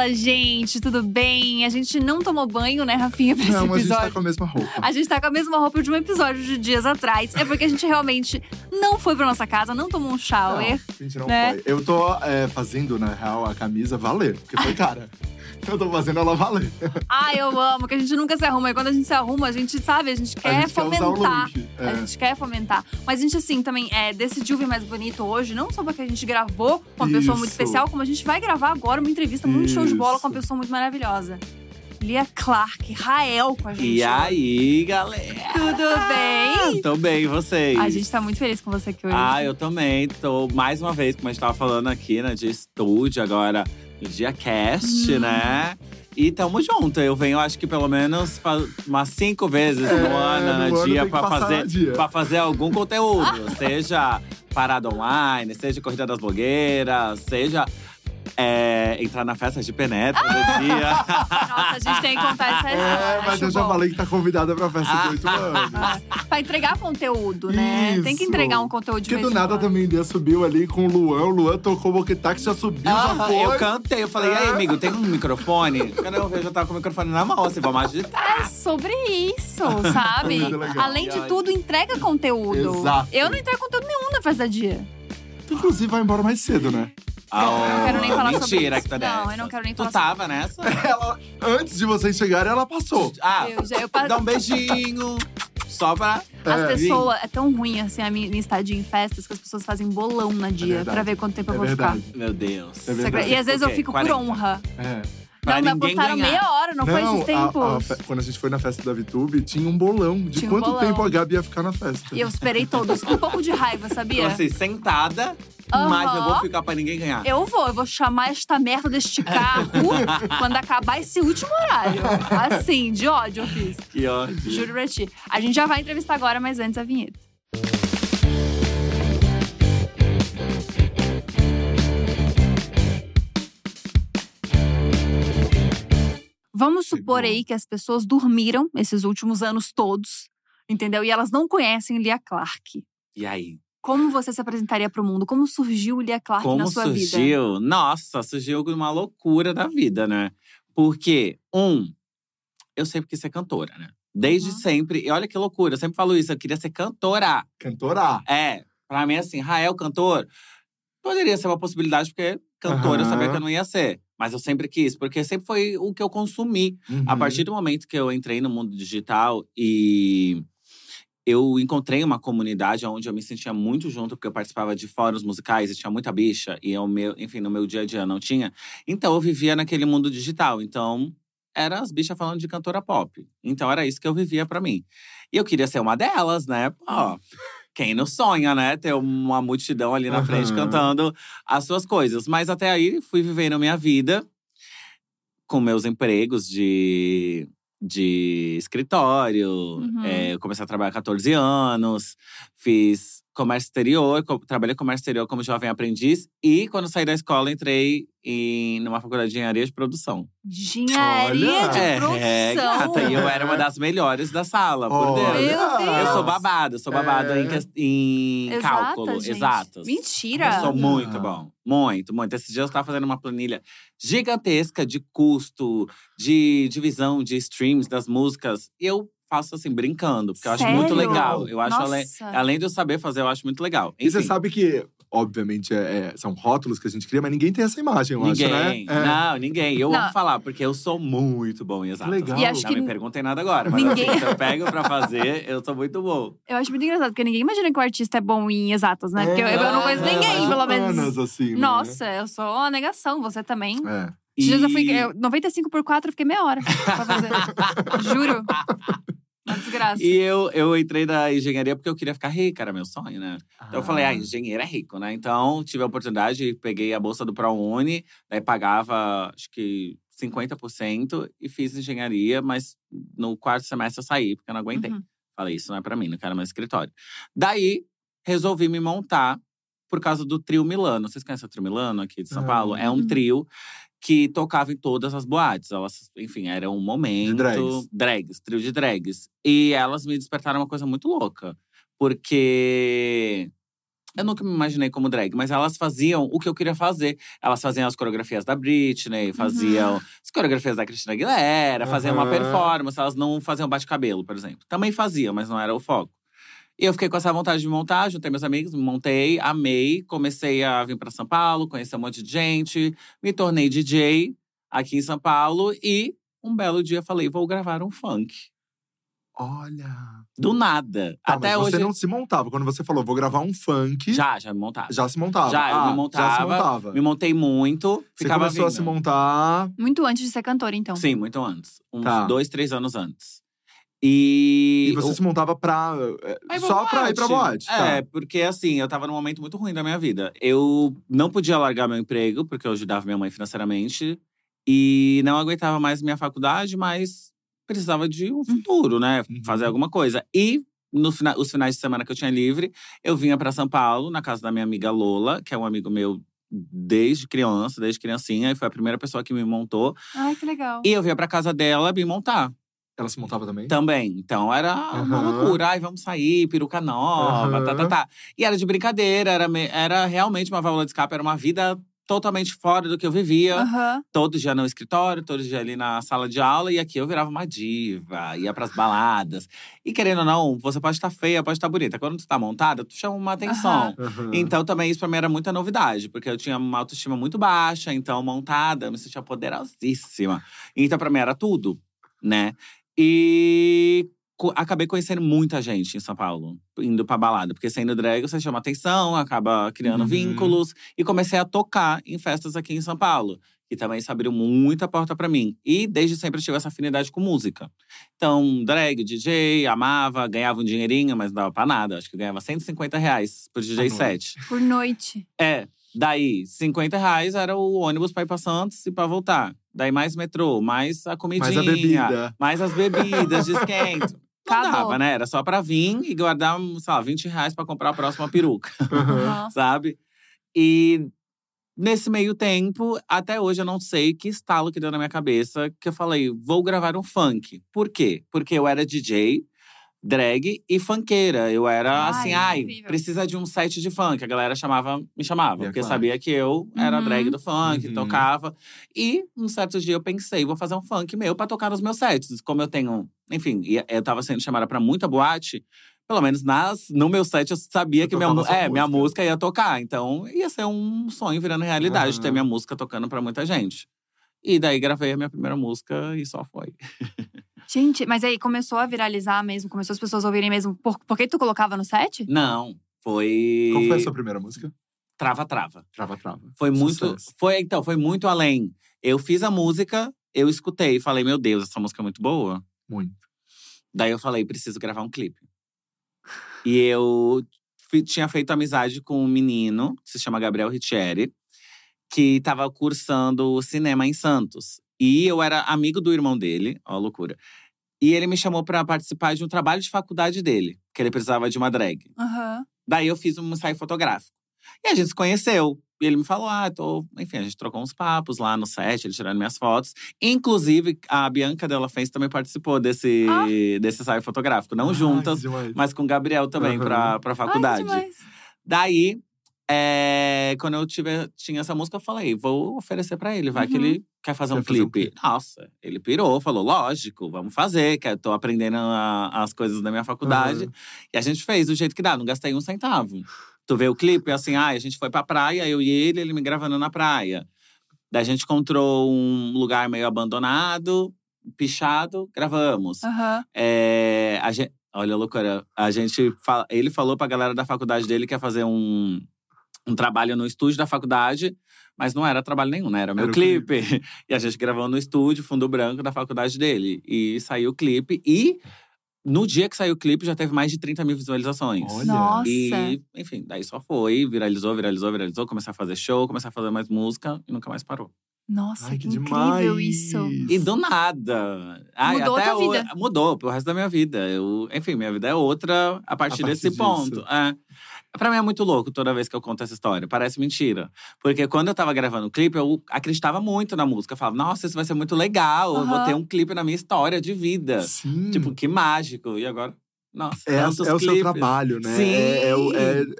Fala, gente, tudo bem? A gente não tomou banho, né, Rafinha, pra esse Não, a gente episódio. tá com a mesma roupa. A gente tá com a mesma roupa de um episódio de dias atrás. É porque a gente realmente não foi pra nossa casa, não tomou um Não, shower. a gente não né? foi. Eu tô é, fazendo, na real, a camisa valer, porque foi cara. Eu tô fazendo ela valer. Ai, eu amo, que a gente nunca se arruma. E quando a gente se arruma, a gente sabe, a gente quer a gente quer fomentar. A É. gente quer fomentar. Mas a gente, assim, também é, decidiu vir mais bonito hoje, não só porque a gente gravou com uma pessoa muito Isso. especial, como a gente vai gravar agora uma entrevista muito show de bola com uma Isso. pessoa muito maravilhosa. Lia Clark, Rael com a gente. E hoje. aí, galera? Tudo bem? Tô bem, e vocês? A gente tá muito feliz com você aqui hoje. Ah, eu também. Tô mais uma vez, como a gente tava falando aqui, né, de estúdio agora Dia Cast, Hum. né? E tamo junto. Eu venho, acho que pelo menos umas cinco vezes É, no ano, no ano dia, pra passar fazer, dia. pra fazer algum conteúdo. seja parada online, seja corrida das blogueiras, seja é, entrar na festa de penetra do dia. Nossa, a gente tem que contar essa história. É, mas acho eu já bom. falei que tá convidada pra festa de 8 anos. Pra entregar conteúdo, né? Tem que Isso. entregar um conteúdo de Porque do nada também Lia subiu ali com o Luan. O Luan tocou o boquetax, já subiu, já Aham, foi. eu cantei, eu falei, e aí, É. amigo, tem um microfone? Quando eu vejo, eu tava com o microfone na mão, assim, vamos agitar. É sobre isso, sabe? Além de tudo, entrega conteúdo. Exato. Eu não entrego conteúdo nenhum na festa da dia. Inclusive, vai embora mais cedo, né? Eu não quero nem falar sobre Mentira isso. que tá Não, nessa. eu não quero nem tu falar tava nessa? Ela, antes de vocês chegarem, ela passou. Ah, Eu já- eu pa- dá um beijinho. Só pra. As É. pessoas. É tão ruim assim a minha, minha estadia em festas que as pessoas fazem bolão na dia verdade. pra ver quanto tempo É eu vou verdade. Meu Deus. É ficar. verdade. E às vezes eu Ok, fico 40. por honra. É. Pra não, ninguém apostaram ganhar. meia hora, não, foi esses a- tempos. a fe- quando a gente foi na festa da VTube, tinha um bolão de Tinha um quanto bolão. tempo a Gabi ia ficar na festa. E eu esperei todos. Com um pouco de raiva, sabia? Então, assim, sentada, Aham. mas eu vou ficar pra ninguém ganhar. Eu vou, eu vou chamar esta merda deste carro quando acabar esse último horário. Assim, de ódio eu fiz. Que ódio. Juro pra ti. A gente já vai entrevistar agora, mas antes a vinheta. Vamos supor aí que as pessoas dormiram esses últimos anos todos, entendeu? E elas não conhecem Lia Clark. E aí? Como você se apresentaria pro mundo? Como surgiu Lia Clark Como na sua vida? surgiu? Nossa, surgiu uma loucura da vida, né? Porque, um, eu sempre quis ser cantora, né? Desde Uhum. sempre. E olha que loucura, eu sempre falo isso, eu queria ser cantora. Cantora. É, pra mim, assim, Rael, cantor, poderia ser uma possibilidade, porque cantor eu sabia que eu não ia ser. Mas eu sempre quis, porque sempre foi o que eu consumi. A Uhum. partir do momento que eu entrei no mundo digital e eu encontrei uma comunidade onde eu me sentia muito junto, porque eu participava de fóruns musicais e tinha muita bicha, e eu, meu, enfim, no meu dia a dia não tinha. Então eu vivia naquele mundo digital. Então, era as bichas falando de cantora pop. Então era isso que eu vivia pra mim. E eu queria ser uma delas, né? Pô, quem não sonha, né? Ter uma multidão ali na frente Aham. cantando as suas coisas. Mas até aí fui vivendo a minha vida com meus empregos de, de escritório. Uhum. É, eu comecei a trabalhar há 14 anos, fiz comércio exterior, co- trabalhei com comércio exterior como jovem aprendiz. E quando saí da escola, entrei em numa faculdade de engenharia de produção. Engenharia de Olha! produção. É, gata, e eu era uma das melhores da sala, por Olha! Deus. Meu Deus! Eu sou babado, eu sou babado É. em, em Exatas, cálculo, gente. exatos. Mentira! Eu sou Olha. muito bom. Muito, muito. Esses dias eu estava fazendo uma planilha gigantesca de custo, de divisão de streams das músicas. Eu faço assim, brincando, porque eu acho muito legal. Eu acho, além, de eu saber fazer, eu acho muito legal. E você Enfim, sabe que, obviamente, é- é- são rótulos que a gente cria, mas ninguém tem essa imagem, eu ninguém. acho, né? É. Não, ninguém. Eu Não. amo falar, porque eu sou muito bom em exatas. legal. E acho Não que me perguntem nada agora, mas ninguém- assim, se eu pego pra fazer, eu sou muito bom. Eu acho muito engraçado, porque ninguém imagina que o artista é bom em exatas, né? Porque eu, eu não conheço É, ninguém, é, pelo menos. Humanas, assim, né? Nossa, eu sou uma negação, você também. É. Dias eu E- fui. Eu, 95 por 4, eu fiquei meia hora pra fazer. Juro. Uma desgraça. E eu, eu entrei na engenharia porque eu queria ficar rica, era meu sonho, né? Então eu falei, ah, engenheiro é rico, né? Então tive a oportunidade, peguei a bolsa do ProUni, daí pagava acho que 50% e fiz engenharia, mas no quarto semestre eu saí, porque eu não aguentei. Uhum. Falei, isso não é pra mim, não quero mais escritório. Daí resolvi me montar por causa do Trio Milano. Vocês conhecem o Trio Milano aqui de São Ah. Paulo? É um Uhum. trio que tocava em todas as boates. Elas, enfim, era um momento. drags. drags, trio de drags. E elas me despertaram uma coisa muito louca. Porque Eu nunca me imaginei como drag, mas elas faziam o que eu queria fazer. Elas faziam as coreografias da Britney, faziam as coreografias da Cristina Aguilera, faziam uma Aham. performance. Elas não faziam bate-cabelo, por exemplo. Também faziam, mas não era o foco. E eu fiquei com essa vontade de montar, juntei meus amigos, me montei, amei. Comecei a vir para São Paulo, conhecer um monte de gente. Me tornei DJ aqui em São Paulo e um belo dia falei, vou gravar um funk. Olha. Do nada. Tá, Até mas hoje. você não se montava. Quando você falou, vou gravar um funk. Já, já me montava. já se montava. Já, eu Ah, me montava, Já se montava. Me montei muito. Você ficava começou a vindo. se montar. Muito antes de ser cantora, então. Sim, muito antes. Uns Tá. dois, três anos antes. E. E você o- se montava pra. é, Aí só pra ir pra boate. tá. É, porque assim, eu tava num momento muito ruim da minha vida. Eu não podia largar meu emprego, porque eu ajudava minha mãe financeiramente. E não aguentava mais minha faculdade, mas precisava de um futuro, né? Uhum. Fazer alguma coisa. E no fina- os finais de semana que eu tinha livre, eu vinha pra São Paulo, na casa da minha amiga Lola, que é um amigo meu desde criança, desde criancinha. E foi a primeira pessoa que me montou. Ai, que legal. E eu vinha pra casa dela me montar. Ela se montava também? Também. Então era uma Aham. loucura. Ai, vamos sair, peruca nova, Aham. tá, tá, tá. E era de brincadeira, era, era realmente uma válvula de escape, era uma vida totalmente fora do que eu vivia. Aham. Todo dia no escritório, todo dia ali na sala de aula. E aqui eu virava uma diva, ia pras baladas. E querendo ou não, você pode estar feia, pode estar bonita. Quando tu tá montada, tu chama uma atenção. Aham. Então, também isso pra mim era muita novidade, porque eu tinha uma autoestima muito baixa, então montada, eu me sentia poderosíssima. Então, pra mim era tudo, né? E co- acabei conhecendo muita gente em São Paulo, indo pra balada, porque sendo drag você chama atenção, acaba criando Uhum. vínculos. E comecei a tocar em festas aqui em São Paulo. Que também isso abriu muita porta pra mim. E desde sempre eu tive essa afinidade com música. Então, drag, DJ, amava, ganhava um dinheirinho, mas não dava pra nada. Acho que eu ganhava 150 reais por DJ set. Por noite. É. Daí, 50 reais era o ônibus pra ir pra Santos e pra voltar. Daí mais metrô, mais a comidinha. Mais a bebida. Mais as bebidas de esquento. Não dava, né? Era só pra vir e guardar, sei lá, 20 reais pra comprar a próxima peruca. Aham. sabe? E nesse meio tempo, até hoje eu não sei que estalo que deu na minha cabeça que eu falei, vou gravar um funk. Por quê? Porque eu era DJ, drag e funkeira. Eu era Ai, assim, ai, incrível. precisa de um set de funk. A galera chamava, me chamava, É porque claro. sabia que eu era Uhum. drag do funk, Uhum. tocava. E um certo dia eu pensei, vou fazer um funk meu pra tocar nos meus sets. Como eu tenho, enfim, e eu tava sendo chamada pra muita boate, pelo menos nas, no meu set eu sabia Você que minha, é, minha música. música ia tocar. Então ia ser um sonho virando realidade, ter Aham. minha música tocando pra muita gente. E daí gravei a minha primeira música e só foi. Gente, mas aí começou a viralizar mesmo? Começou as pessoas a ouvirem mesmo? Por, por que tu colocava no set? Não, foi. Qual foi a sua primeira música? Trava, trava. Trava, trava. Foi muito. Sucesso. Foi, então, foi muito além. Eu fiz a música, eu escutei e falei, meu Deus, essa música é muito boa. Muito. Daí eu falei, preciso gravar um clipe. E eu tinha feito amizade com um menino, que se chama Gabriel Riccieri, que estava cursando cinema em Santos. E eu era amigo do irmão dele, ó loucura. E ele me chamou para participar de um trabalho de faculdade dele, que ele precisava de uma drag. Aham. Daí eu fiz um ensaio fotográfico. E a gente se conheceu. E ele me falou, ah, tô. Enfim, a gente trocou uns papos lá no set, ele tirando minhas fotos. Inclusive, a Bianca Della Fence também participou desse, Ah. desse ensaio fotográfico. Não Ai, juntas, mas com o Gabriel também, Aham. pra, pra Ai, faculdade. demais. Daí, é, quando eu tive, tinha essa música, eu falei, vou oferecer pra ele, vai que Uhum. ele quer fazer Quer um fazer um clipe. Nossa, ele pirou, falou, lógico, vamos fazer, que eu tô aprendendo a- as coisas da minha faculdade. Aham. E a gente fez do jeito que dá, não gastei um centavo. Tu vê o clipe, assim, ah, a gente foi pra praia, eu e ele, ele me gravando na praia. Daí a gente encontrou um lugar meio abandonado, pichado, gravamos. Aham. É, a gente, olha a loucura. A gente ele falou pra galera da faculdade dele que ia fazer um, um trabalho no estúdio da faculdade, mas não era trabalho nenhum, né? Era meu Era o clipe. E a gente gravou no estúdio, fundo branco da faculdade dele. E saiu o clipe. E no dia que saiu o clipe, já teve mais de 30 mil visualizações. Olha. Nossa. E, enfim, daí só foi, viralizou, viralizou, viralizou. Comecei a fazer show, comecei a fazer mais música e nunca mais parou. Nossa, Ai, que, que incrível demais. isso. E do nada. Ai, Mudou a até tua o- vida. Mudou pro resto da minha vida. Eu, enfim, minha vida é outra a partir, A partir desse disso. ponto. É. Pra mim é muito louco toda vez que eu conto essa história. Parece mentira. Porque quando eu tava gravando o clipe, eu acreditava muito na música. Eu falava, nossa, isso vai ser muito legal. Eu vou ter um clipe na minha história de vida. Sim. Tipo, que mágico. E agora? Nossa, É, é o seu clipes. trabalho, né? Sim. É, é,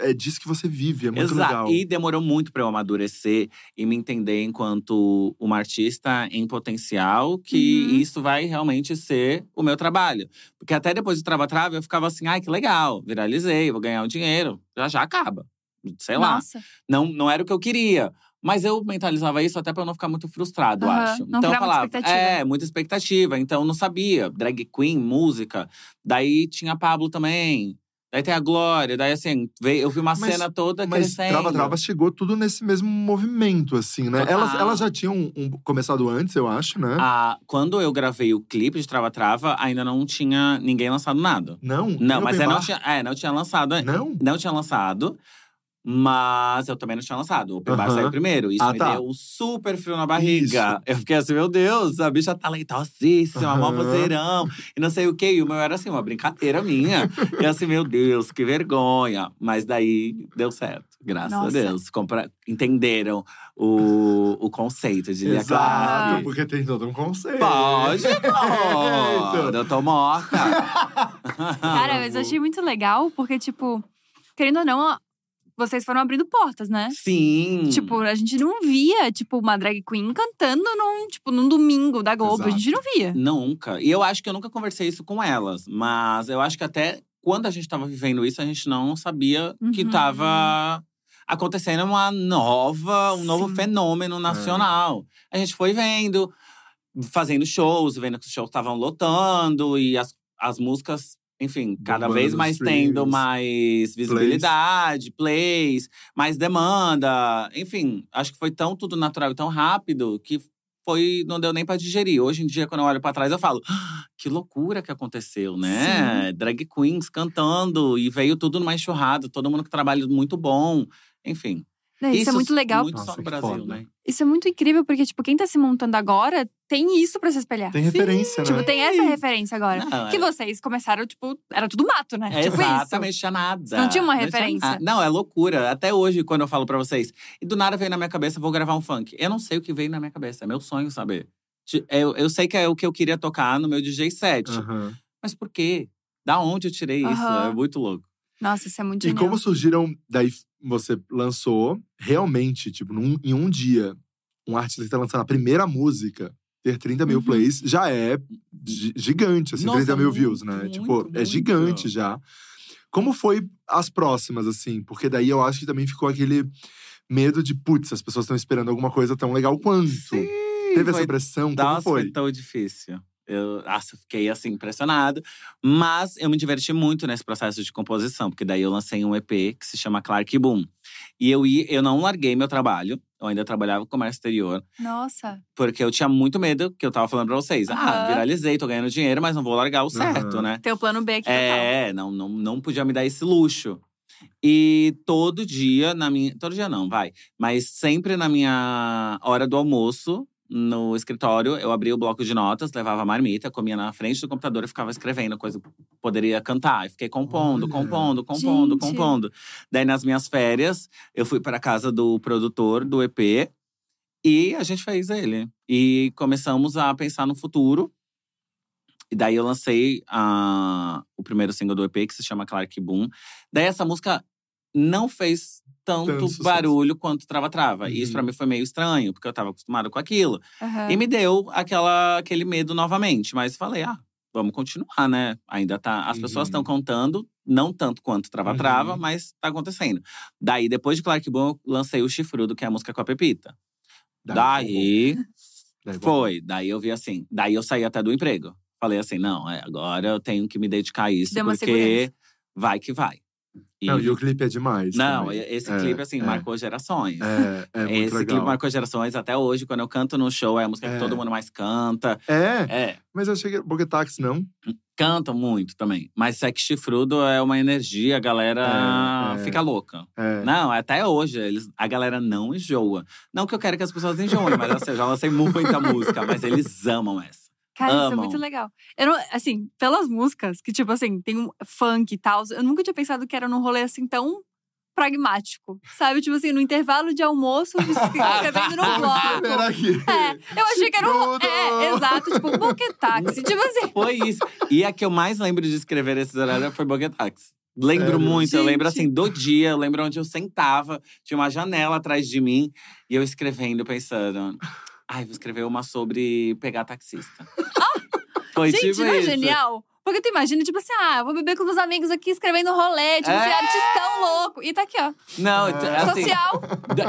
é- é disso que você vive, é muito Exato. legal. E demorou muito pra eu amadurecer e me entender enquanto uma artista em potencial, que Uhum. isso vai realmente ser o meu trabalho. Porque até depois do Trava Trava, eu ficava assim, ai, que legal, viralizei, vou ganhar o dinheiro. Já já acaba. Sei lá. Nossa. Não, não era o que eu queria. Mas eu mentalizava isso até pra eu não ficar muito frustrado, Aham, acho. não então eu muita falava, expectativa. é, muita expectativa. Então eu não sabia. Drag queen, música. Daí tinha a Pablo também. Daí tem a Glória. Daí assim, veio, eu vi uma Mas- cena toda Mas crescendo. Trava Trava chegou tudo nesse mesmo movimento, assim, né? Elas, elas já tinham um- começado antes, eu acho, né? Ah, quando eu gravei o clipe de Trava Trava, ainda não tinha ninguém lançado nada. Não? Não, mas é, não tinha, é, não tinha lançado. Não? Não tinha lançado. Mas eu também não tinha lançado. O Open Bar saiu primeiro. Isso Ah, me tá. deu um super frio na barriga. Isso. Eu fiquei assim, meu Deus, a bicha talentosíssima, mó Aham. vozeirão. E não sei o quê. E o meu era assim, uma brincadeira minha. e assim, meu Deus, que vergonha. Mas daí deu certo. Graças Nossa. a Deus. Compra... Entenderam o, o conceito de Exato, Clark. porque tem todo um conceito. Pode, pô. Eu tô morta. Cara, mas eu achei muito legal, porque, tipo, querendo ou não, vocês foram abrindo portas, né? Sim. Tipo, a gente não via, tipo, uma drag queen cantando num, tipo, num domingo da Globo. A Exato. gente não via. Nunca. E eu acho que eu nunca conversei isso com elas. Mas eu acho que até quando a gente tava vivendo isso, a gente não sabia que Uhum. tava acontecendo uma nova, um novo Sim. fenômeno nacional. A gente foi vendo, fazendo shows, vendo que os shows estavam lotando e as, as músicas, enfim, cada vez mais tendo streams. mais visibilidade, plays, mais demanda. Enfim, acho que foi tão tudo natural e tão rápido que foi não deu nem pra digerir. Hoje em dia, quando eu olho pra trás, eu falo: "Ah, que loucura que aconteceu, né? Drag queens cantando e veio tudo numa enxurrada, todo mundo com trabalho muito bom. Enfim. Né, Isso, é muito legal. Muito Nossa, só no que Brasil, foda. né? Isso é muito incrível, porque, tipo, quem tá se montando agora tem isso pra se espelhar. Tem referência, Tipo, né? tem essa referência agora. Não, que é- vocês começaram, tipo, era tudo mato, né? É tipo exatamente, tinha nada. Não tinha uma tinha referência. nada. Não, é loucura. Até hoje, quando eu falo pra vocês, e do nada veio na minha cabeça, vou gravar um funk. Eu não sei o que veio na minha cabeça, é meu sonho saber. Eu, eu sei que é o que eu queria tocar no meu DJ set. Aham. Mas por quê? Da onde eu tirei isso? Aham. É muito louco. isso. Nossa, isso é muito E genial. como surgiram, daí você lançou, realmente, tipo, num- em um dia, um artista que tá lançando a primeira música, ter 30 mil Uhum. plays, já é gi- gigante, assim, Nossa, 30 mil muito, views, né? muito, tipo, é muito. gigante já. Como foi as próximas, assim? Porque daí eu acho que também ficou aquele medo de, putz, as pessoas estão esperando alguma coisa tão legal quanto. Teve foi essa pressão? Como foi? foi tão difícil. Eu nossa, fiquei assim, impressionado. Mas eu me diverti muito nesse processo de composição, porque daí eu lancei um EP que se chama Clark Boom. E eu, ia, eu não larguei meu trabalho, eu ainda trabalhava com comércio exterior, Nossa. porque eu tinha muito medo, que eu tava falando pra vocês. Ah, Aham. viralizei, tô ganhando dinheiro, mas não vou largar o certo, Aham. né? Teu plano B aqui. É, não, não, não podia me dar esse luxo. E todo dia, na minha. Todo dia não, vai. Mas sempre na minha hora do almoço, no escritório, eu abria o bloco de notas, levava a marmita, comia na frente do computador e ficava escrevendo coisa poderia cantar. E fiquei compondo, Olha. compondo, compondo, Gente. compondo. Daí, nas minhas férias, eu fui para casa do produtor do EP e a gente fez ele. E começamos a pensar no futuro. E daí eu lancei ah, o primeiro single do EP, que se chama Clark Boom. Daí essa música não fez tanto, Tanto barulho quanto Trava Trava. E isso Uhum. pra mim foi meio estranho, porque eu tava acostumado com aquilo. Aham. E me deu aquela, aquele medo novamente. Mas falei, ah, vamos continuar, né? Ainda tá. As pessoas Uhum. estão contando, não tanto quanto Trava Trava, Uhum. mas tá acontecendo. Daí, depois de Clark Boom, eu lancei o Chifrudo, que é a música com a Pepita. Daí, Daí bom. foi. Daí eu vi assim. Daí eu saí até do emprego. Falei assim: não, é, agora eu tenho que me dedicar a isso, Deu porque segurança. vai que vai. E, Não, e o clipe é demais. não, também. esse É, clipe, assim, é. marcou gerações. É, é muito esse legal. clipe marcou gerações até hoje. Quando eu canto no show, é a música É. que todo mundo mais canta. É, É, mas eu achei que Boguetax não. cantam muito também. Mas Sex Chifrudo é uma energia, a galera É, é. fica louca. É. Não, até hoje, eles, a galera não enjoa. Não que eu quero que as pessoas enjoem, mas assim, eu já lancei muita música, mas eles amam essa. Cara, isso é amam. muito legal. Eu não, assim, pelas músicas, que tipo assim, tem um funk e tal, eu nunca tinha pensado que era num rolê assim tão pragmático. Sabe? Tipo assim, no intervalo de almoço, escrevendo num bloco. Era aqui. É, eu achei que era um. É, Exato, tipo, boquetaxi. Tipo assim. Foi isso. E a que eu mais lembro de escrever esses horários foi Boguetax. Lembro Sério? muito, eu lembro Gente. assim do dia, eu lembro onde eu sentava, tinha uma janela atrás de mim e eu escrevendo, pensando, ai, vou escrever uma sobre pegar taxista. Foi Gente, tipo não é isso. genial? Porque tu imagina, tipo assim, ah, vou beber com meus amigos aqui escrevendo rolê, tipo, É. assim, artistão louco. E tá aqui, ó. Não, É. assim, Social.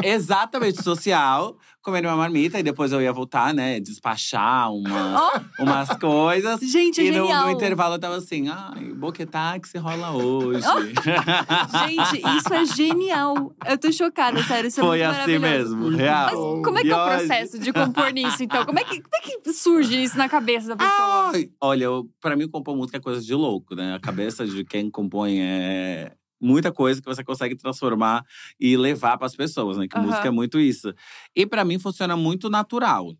Exatamente, social, comendo uma marmita e depois eu ia voltar, né? Despachar uma, Ó, umas coisas. gente, é E no, no intervalo eu tava assim, ai, boquetaxi rola hoje. Gente, isso é genial. Eu tô chocada, sério. Isso é Foi muito assim mesmo, Mas real. como é que E é o hoje- processo de compor nisso, então? Como é que, como é que surge isso na cabeça da pessoa? Ai, olha, eu, pra mim compor música é coisa de louco, né? A cabeça de quem compõe é muita coisa que você consegue transformar e levar pras pessoas, né? Que Aham. música é muito isso. E pra mim funciona muito natural.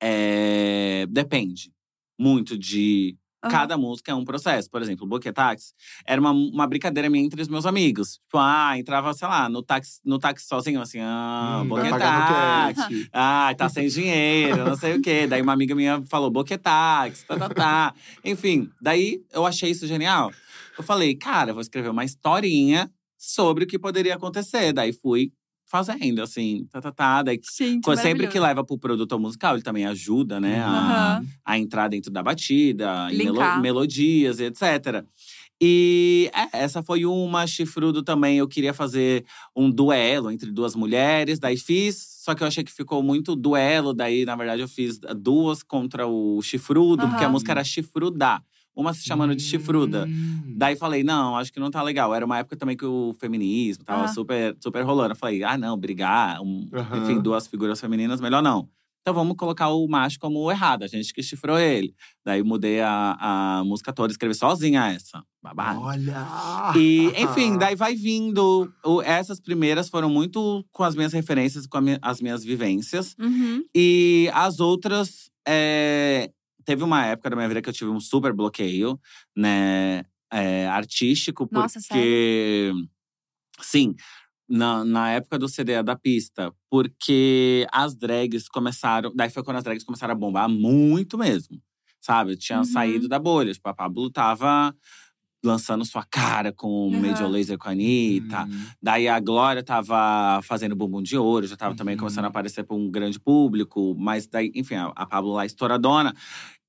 É, depende muito de Aham. Cada música é um processo. Por exemplo, o Boquetaxi era uma, uma brincadeira minha entre os meus amigos. Tipo, ah, entrava, sei lá, no táxi, no táxi sozinho, assim, ah, Hum, cat. Ah, tá sem dinheiro, não sei o quê. Daí uma amiga minha falou, boquetax, tá, tá, tá. Enfim, daí eu achei isso genial. Eu falei, cara, vou escrever uma historinha sobre o que poderia acontecer. Daí fui fazendo, assim, tá, tá, tá. Daí, Gente, sempre que leva pro produtor musical, ele também ajuda, né? A, Aham. a entrar dentro da batida, em melo- melodias, etc. E é, essa foi uma. Chifrudo também, eu queria fazer um duelo entre duas mulheres, daí fiz. Só que eu achei que ficou muito duelo, daí na verdade eu fiz duas contra o Chifrudo, porque a música era Chifruda. Uma se chamando de Chifruda. Hum. Daí falei, não, acho que não tá legal. Era uma época também que o feminismo tava Ah. super, super rolando. Eu falei, ah, não, brigar, um- Aham. enfim, duas figuras femininas, melhor não. Então vamos colocar o macho como o errado, a gente que chifrou ele. Daí mudei a, a música toda, escrevi sozinha essa. Babado. Olha! E, enfim, daí vai vindo. O- essas primeiras foram muito com as minhas referências, com as minhas vivências. Uhum. E as outras. é, teve uma época da minha vida que eu tive um super bloqueio, né? é, artístico, porque. Nossa, sério? Sim. Na, na época do CD da pista, porque as drags começaram. Daí foi quando as drags começaram a bombar muito mesmo. Sabe? Eu tinha Uhum. saído da bolha. Tipo, a Pablo tava lançando sua cara com o Uhum. Major Laser com a Anitta. Hum. Daí a Glória tava fazendo bumbum de ouro, já tava também Uhum. começando a aparecer para um grande público. Mas daí, enfim, a, a Pablo lá estouradona.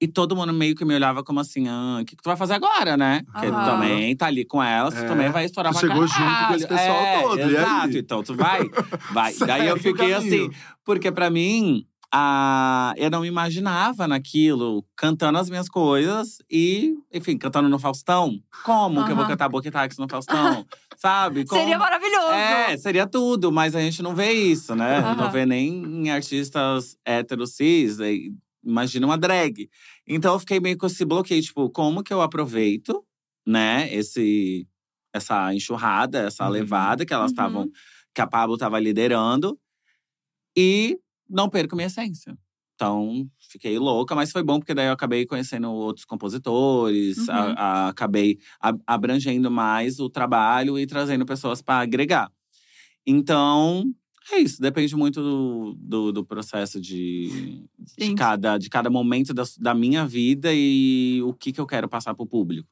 E todo mundo meio que me olhava como assim, ah, o que, que tu vai fazer agora, né? Porque tu Aham. também tá ali com ela, tu É, também vai estourar tu pra chegou junto com esse pessoal é, todo, e aí? Exato, então tu vai. vai. daí eu Segue o fiquei caminho. assim, porque pra mim, a, eu não me imaginava naquilo, cantando as minhas coisas e, enfim, cantando no Faustão. Como que eu vou Aham. cantar Boquetax no Faustão? Sabe? Como- Seria maravilhoso. é, seria tudo, mas a gente não vê isso, né? Aham. Não vê nem em artistas héteros cis. Imagina uma drag. Então eu fiquei meio com esse bloqueio, tipo, como que eu aproveito, né, esse, essa enxurrada, essa Uhum. levada que elas Uhum. estavam, que a Pablo estava liderando, e não perco minha essência. Então, fiquei louca, mas foi bom porque daí eu acabei conhecendo outros compositores, Uhum. a- a- acabei abrangendo mais o trabalho e trazendo pessoas para agregar. Então, é isso. Depende muito do, do, do processo de, de, cada, de cada momento da, da minha vida e o que, que eu quero passar pro público.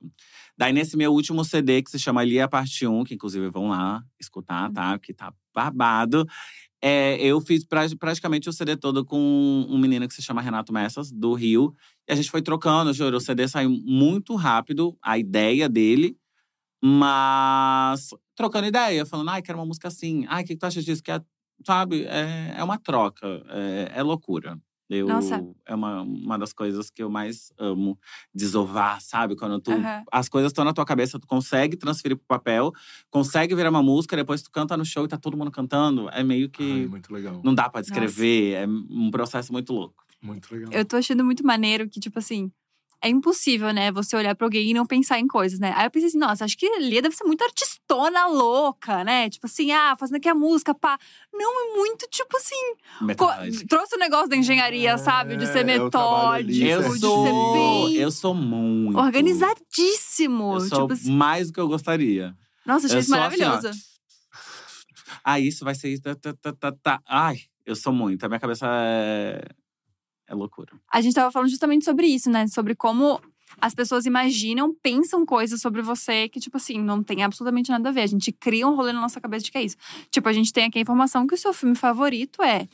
Daí, nesse meu último CD, que se chama Lia Parte 1, que inclusive vão lá escutar, tá? Que tá babado. É, eu fiz pra- praticamente o CD todo com um menino que se chama Renato Messas, do Rio. E a gente foi trocando, juro. O CD saiu muito rápido, a ideia dele. Mas trocando ideia, falando, ai, quero uma música assim. Ai, o que, que tu acha disso? Que é, sabe, é, é uma troca, é, é loucura. Eu, Nossa. É uma, uma das coisas que eu mais amo desovar, sabe? Quando tu, Aham. as coisas estão na tua cabeça, tu consegue transferir pro papel, consegue virar uma música, depois tu canta no show e tá todo mundo cantando. É meio que. Ai, muito legal. não dá pra descrever, é um processo muito louco. Muito legal. Eu tô achando muito maneiro que, tipo assim, é impossível, né, você olhar pra alguém e não pensar em coisas, né? Aí eu pensei assim, nossa, acho que a Lia deve ser muito artistona louca, né? Tipo assim, ah, fazendo aqui a música, pá. Não, é muito, tipo assim. trouxe o negócio da engenharia, sabe? De ser É, ali, metódico, Eu de sou, ser bem eu sou muito. organizadíssimo. Eu sou tipo assim, mais do que eu gostaria. nossa, achei eu isso sou assim. Ah, isso vai ser isso. Tá, tá, tá, tá, tá. Ai, eu sou muito. A minha cabeça é, é loucura. A gente tava falando justamente sobre isso, né? Sobre como as pessoas imaginam, pensam coisas sobre você que, tipo assim, não tem absolutamente nada a ver. A gente cria um rolê na nossa cabeça de que é isso. Tipo, a gente tem aqui a informação que o seu filme favorito é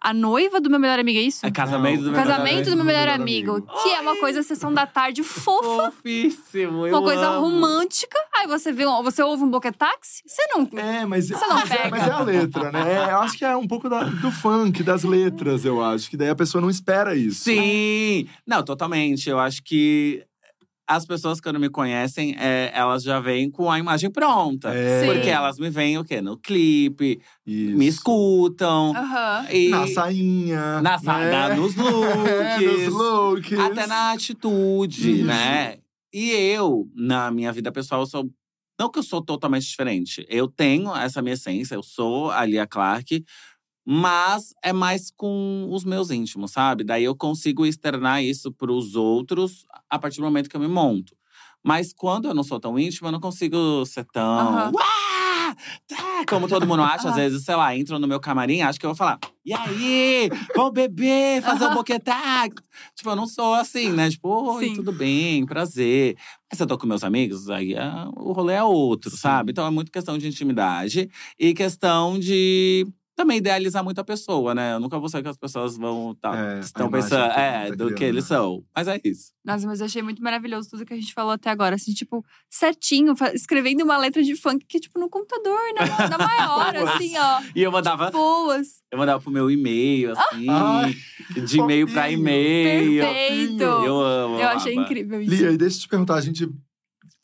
A Noiva do Meu Melhor Amigo, é isso? É casamento do meu Casamento do Meu Melhor Amigo. Que é uma coisa, sessão da tarde fofa. Fofíssimo, eu Uma coisa amo. romântica. Aí você vê, um- você ouve um boquetaxi, você não. É, mas, Você não mas, é, pega. mas é a letra, né? É, eu acho que é um pouco da- do funk, das letras, eu acho. Que daí a pessoa não espera isso. Sim! Não, totalmente. Eu acho que as pessoas, quando me conhecem, é, elas já vêm com a imagem pronta. É, Sim. Porque elas me veem o quê? No clipe, isso. me escutam. Aham. E Na sainha. na sa- né? na- nos É, looks. nos looks. até na atitude, Isso. né? E eu, na minha vida pessoal, eu sou. Não que eu sou totalmente diferente. Eu tenho essa minha essência, eu sou a Lia Clark, mas é mais com os meus íntimos, sabe? Daí eu consigo externar isso para os outros a partir do momento que eu me monto. Mas quando eu não sou tão íntima, eu não consigo ser tão. Aham. "Uá! Tá", Como todo mundo acha, às vezes, sei lá, entram no meu camarim, acho que eu vou falar: e aí? Vamos beber, fazer um boquetá? Tipo, eu não sou assim, né? Tipo, oi, Sim. tudo bem, prazer. Mas se eu tô com meus amigos, aí é- o rolê é outro, Sim. sabe? Então é muito questão de intimidade e questão de também idealizar muito a pessoa, né? Eu nunca vou ser que as pessoas vão tá, É, estão pensando que é, tá do que eles né? são. Mas é isso. Nossa, mas eu achei muito maravilhoso tudo que a gente falou até agora. Assim, tipo, certinho, escrevendo uma letra de funk que, tipo, no computador, na, na maior, assim, ó. E eu mandava, Boas. eu mandava pro meu e-mail, assim, Ai, de e-mail pra e-mail. Perfeito. Eu amo. Eu achei incrível isso. Lia, e deixa eu te perguntar, a gente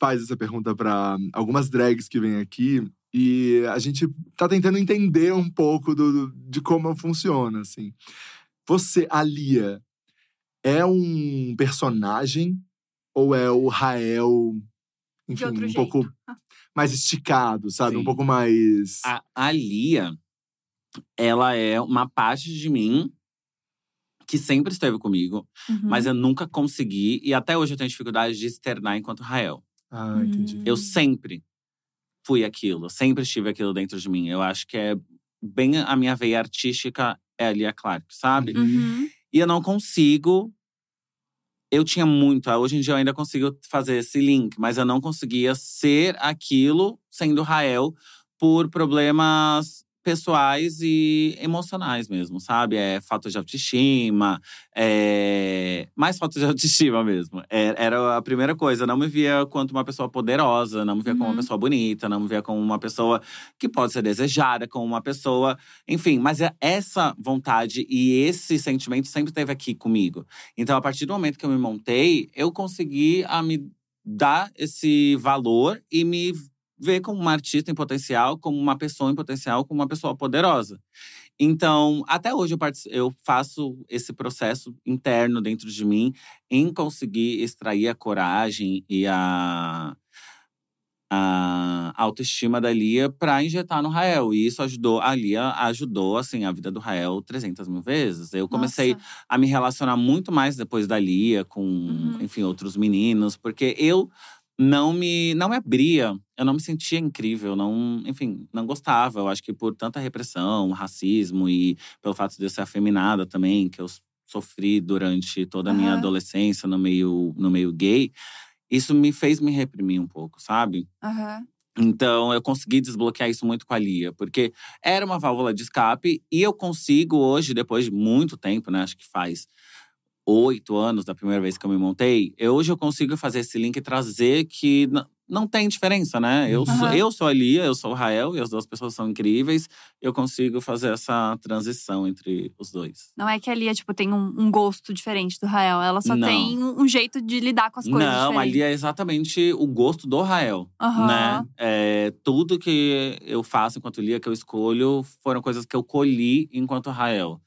faz essa pergunta pra algumas drags que vêm aqui e a gente tá tentando entender um pouco do, do- de como funciona, assim. Você, a Lia, é um personagem ou é o Rael, enfim, um jeito. pouco mais esticado, sabe? Um Sim. pouco mais… A, a Lia, ela é uma parte de mim que sempre esteve comigo, Uhum. mas eu nunca consegui, e até hoje eu tenho dificuldade de externar enquanto Rael. Ah, entendi. Hum. Eu sempre fui aquilo, sempre estive aquilo dentro de mim. Eu acho que é bem a minha veia artística é a Lia Clark, sabe? Uhum. E eu não consigo. Eu tinha muito, hoje em dia eu ainda consigo fazer esse link, mas eu não conseguia ser aquilo sendo Rael por problemas pessoais e emocionais mesmo, sabe? É falta de autoestima, é… mais falta de autoestima mesmo. É- Era a primeira coisa. Não me via quanto uma pessoa poderosa, não me via como uma Uhum. pessoa bonita, não me via como uma pessoa que pode ser desejada, como uma pessoa enfim, mas é essa vontade e esse sentimento sempre esteve aqui comigo. Então, a partir do momento que eu me montei, eu consegui a me dar esse valor e me ver como uma artista em potencial, como uma pessoa em potencial, como uma pessoa poderosa. Então, até hoje eu, eu faço esse processo interno dentro de mim em conseguir extrair a coragem e a, a autoestima da Lia para injetar no Rael. E isso ajudou, a Lia ajudou, assim, a vida do Rael 300 mil vezes. Eu comecei Nossa. a me relacionar muito mais depois da Lia com, Uhum. enfim, outros meninos, porque eu não me não me abria, eu não me sentia incrível, não, enfim, não gostava. Eu acho que por tanta repressão, racismo e pelo fato de eu ser afeminada também, que eu sofri durante toda a minha Aham. adolescência no meio no meio gay, isso me fez me reprimir um pouco, sabe? Aham. Então, eu consegui desbloquear isso muito com a Lia, porque era uma válvula de escape e eu consigo hoje, depois de muito tempo, né? Acho que faz oito anos da primeira vez que eu me montei, eu, hoje eu consigo fazer esse link e trazer que não tem diferença, né? Eu, sou, Aham. eu sou a Lia, eu sou o Rael, e as duas pessoas são incríveis. Eu consigo fazer essa transição entre os dois. Não é que a Lia, tipo, tem um, um gosto diferente do Rael. Ela só Não. tem um, um jeito de lidar com as coisas Não, diferentes. ali é exatamente o gosto do Rael. Aham. né? É, tudo que eu faço enquanto Lia, que eu escolho, foram coisas que eu colhi enquanto Rael.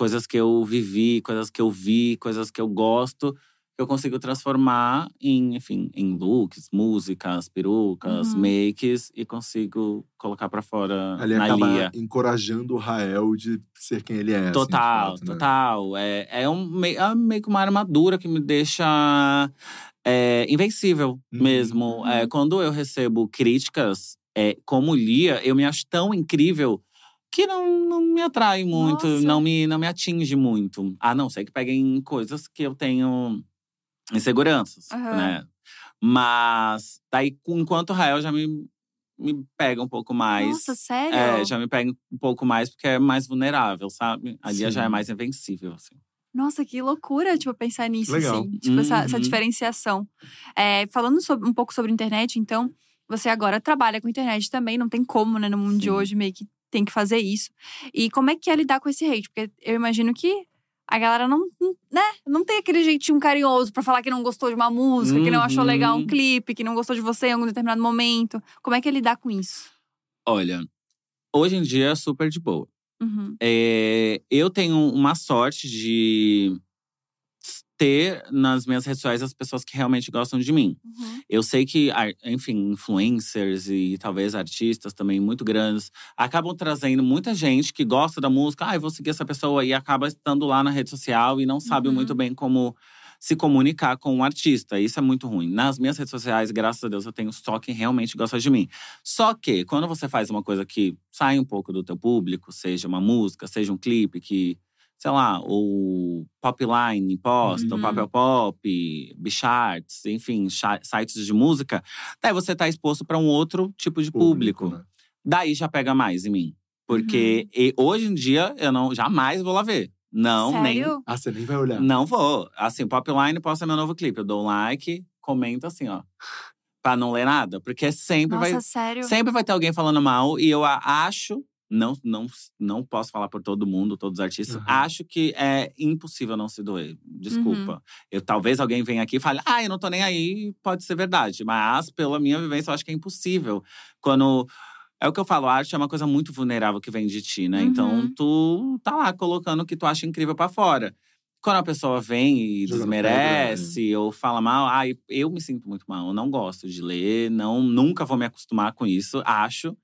Coisas que eu vivi, coisas que eu vi, coisas que eu gosto, que eu consigo transformar em, enfim, em looks, músicas, perucas, Uhum. makes e consigo colocar pra fora Ali na acaba Lia. encorajando o Rael de ser quem ele é. assim, Total, fato, né? total. É, é, um, é meio que uma armadura que me deixa é, invencível Uhum. mesmo. É, quando eu recebo críticas, é, como Lia, eu me acho tão incrível que não, não me atrai muito, Nossa. não me, não me atinge muito. A não ser que peguem coisas que eu tenho inseguranças, Aham. né? Mas daí, enquanto o Rael já me, me pega um pouco mais. Nossa, sério? É, já me pega um pouco mais porque é mais vulnerável, sabe? A Lia já é mais invencível, assim. Nossa, que loucura, tipo, pensar nisso, Legal. assim. Tipo, essa, essa Uhum. diferenciação. É, falando sobre- um pouco sobre internet, então, você agora trabalha com internet também, não tem como, né? No mundo de Sim. hoje, meio que tem que fazer isso. E como é que é lidar com esse hate? Porque eu imagino que a galera não, né? Não tem aquele jeitinho carinhoso pra falar que não gostou de uma música, que não achou legal um Uhum. clipe, que não gostou de você em algum determinado momento. Como é que é lidar com isso? Olha, hoje em dia é super de boa. Uhum. É, eu tenho uma sorte de ter nas minhas redes sociais as pessoas que realmente gostam de mim. Uhum. Eu sei que, ar- enfim, influencers e talvez artistas também muito grandes acabam trazendo muita gente que gosta da música. Ah, eu vou seguir essa pessoa e acaba estando lá na rede social e não sabe Uhum. muito bem como se comunicar com o artista. Isso é muito ruim. Nas minhas redes sociais, graças a Deus, eu tenho só quem realmente gosta de mim. Só que quando você faz uma coisa que sai um pouco do teu público, seja uma música, seja um clipe que, sei lá, o Popline posta, Uhum. o Papel Pop, Bicharts, enfim, sites de música, daí você tá exposto para um outro tipo de público. né? Daí já pega mais em mim. Porque Uhum. e- hoje em dia eu não jamais vou lá ver. Não, nem Sério? Ah, você nem vai olhar. não vou. Assim, Popline posta meu novo clipe. Eu dou um like, comento assim, ó. Pra não ler nada. Porque sempre Nossa, vai. sério? Sempre vai ter alguém falando mal. E eu a- acho. Não, não, não posso falar por todo mundo, todos os artistas. Uhum. Acho que é impossível não se doer. Desculpa. Uhum. Eu, talvez alguém venha aqui e fale, ah, eu não tô nem aí, pode ser verdade. Mas, pela minha vivência, eu acho que é impossível. Quando. É o que eu falo, a arte é uma coisa muito vulnerável que vem de ti, né? Uhum. Então, tu tá lá colocando o que tu acha incrível pra fora. Quando a pessoa vem e Jogando desmerece ou fala mal, ai, eu me sinto muito mal. Eu não gosto de ler, não, nunca vou me acostumar com isso, acho.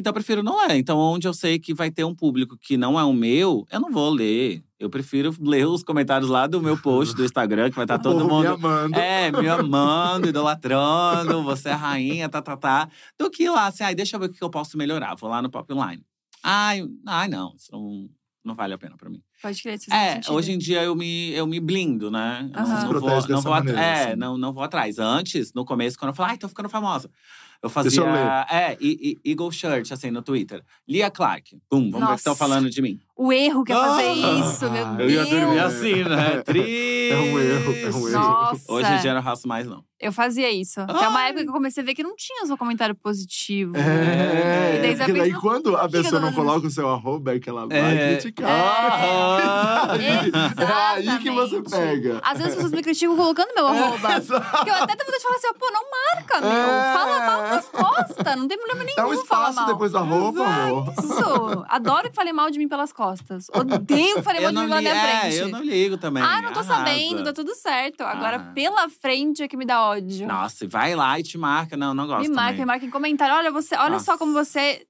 Então, eu prefiro não ler. Então, onde eu sei que vai ter um público que não é o meu, eu não vou ler. Eu prefiro ler os comentários lá do meu post do Instagram, que vai estar O todo povo me mundo. amando. É, me amando, idolatrando, você é a rainha, tá, tá, tá. Do que lá, assim, ai, deixa eu ver o que eu posso melhorar. Vou lá no Popline. Ai, ai, não, isso não, não vale a pena pra mim. Pode crer, isso É, sentido. hoje em dia eu me, eu me blindo, né? Se Não, vou, não vou maneira, É, assim. não, não vou atrás. Antes, no começo, quando eu falava, ai, tô ficando famosa. Eu Deixa fazia. eu ler. É, e, e, Eagle Shirt, assim, no Twitter. Lia Clark. Bum, vamos ver o que Nossa. estão falando de mim. O erro que é fazer Ah, isso, meu eu Deus. ia dormir assim, né? Triste. É um erro, é um erro. Nossa. Hoje em dia eu não faço mais, não. Eu fazia isso. Até uma época que eu comecei a ver que não tinha só comentário positivo. É, E daí porque daí pensa, quando a que que eu pessoa não coloca o seu arroba, é que ela vai É. criticar. Aham. É aí que você pega. Às vezes as pessoas me criticam colocando meu arroba. Exato. Porque eu até tenho vontade de falar assim, pô, não marca, meu. É. Fala mal nas costas. Não tem problema nenhum Dá um espaço depois do arroba, amor. Isso. Adoro que falem mal de mim pelas costas. Odeio de não, mim pela li, minha é, frente. eu não ligo também. Ah, não tô Arrasa. sabendo, tá tudo certo. Agora, Arrasa. pela frente é que me dá ódio. Nossa, vai lá e te marca. Não, não gosto me marca, também. me marca em comentário. Olha, você, olha Nossa. só como você.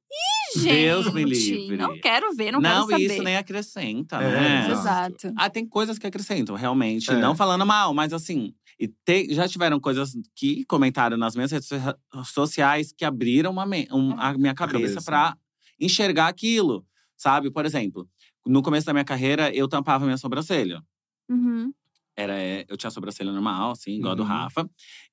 Ih, gente! Deus me livre. Não quero ver, não, Não, quero e saber. isso nem acrescenta, É, né? Exato. Ah, tem coisas que acrescentam, realmente. É. Não falando mal, mas assim… E te- já tiveram coisas que comentaram nas minhas redes so- sociais que abriram uma me- um- a minha cabeça, cabeça. pra enxergar aquilo, sabe? Por exemplo, no começo da minha carreira, eu tampava minha sobrancelha. Uhum. Era, é, eu tinha sobrancelha normal, assim, igual a do Uhum. Rafa.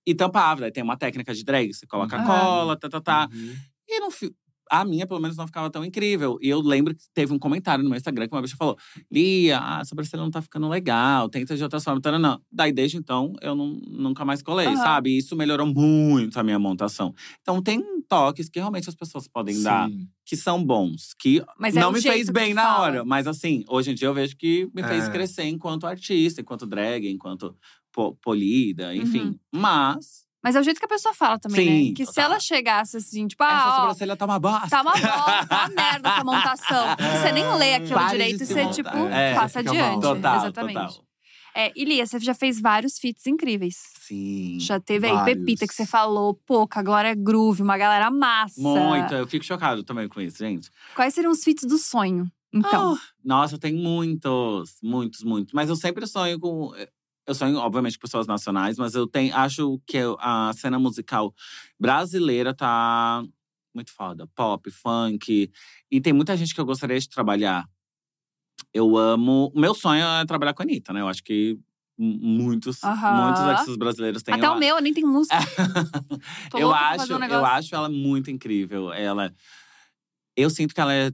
E tampava. Daí tem uma técnica de drag, você coloca a Uhum. cola, tá, tá, tá. Uhum. E não fi- a minha, pelo menos, não ficava tão incrível. E eu lembro que teve um comentário no meu Instagram que uma bicha falou: Lia, a sobrancelha não tá ficando legal, tenta de outras formas. Taranã. Daí, desde então, eu não, nunca mais colei, Aham. sabe? E isso melhorou muito a minha montação. Então, tem toques que realmente as pessoas podem dar, Sim. que são bons, que Mas é não o me fez bem na fala. hora. Mas, assim, hoje em dia eu vejo que me fez É. crescer enquanto artista, enquanto drag, enquanto po- polida, enfim. Mas. Mas é o jeito que a pessoa fala também, Sim, né? Que se total. ela chegasse assim, tipo, essa ah, ó, sobrancelha tá uma bosta. tá uma bosta, tá uma merda essa montação. Você nem lê aquilo direito e se você, montar. tipo, É, passa adiante. Total, Exatamente. total. É, e Lia, você já fez vários feats incríveis. Sim. Já teve aí Vários. Pepita, que você falou, pô, a Glória Groove, uma galera massa. Muito, eu fico chocado também com isso, gente. Quais seriam os feats do sonho, então? Ah, nossa, tem muitos, muitos, muitos. Mas eu sempre sonho com. Eu sonho, obviamente, com pessoas nacionais, mas eu tenho, acho que a cena musical brasileira tá muito foda. Pop, funk. E tem muita gente que eu gostaria de trabalhar. Eu amo. O meu sonho é trabalhar com a Anitta, né? Eu acho que muitos, Aham. muitos artistas brasileiros têm. Até o meu, nem tem música. Eu acho, um eu acho ela muito incrível. Ela, eu sinto que ela é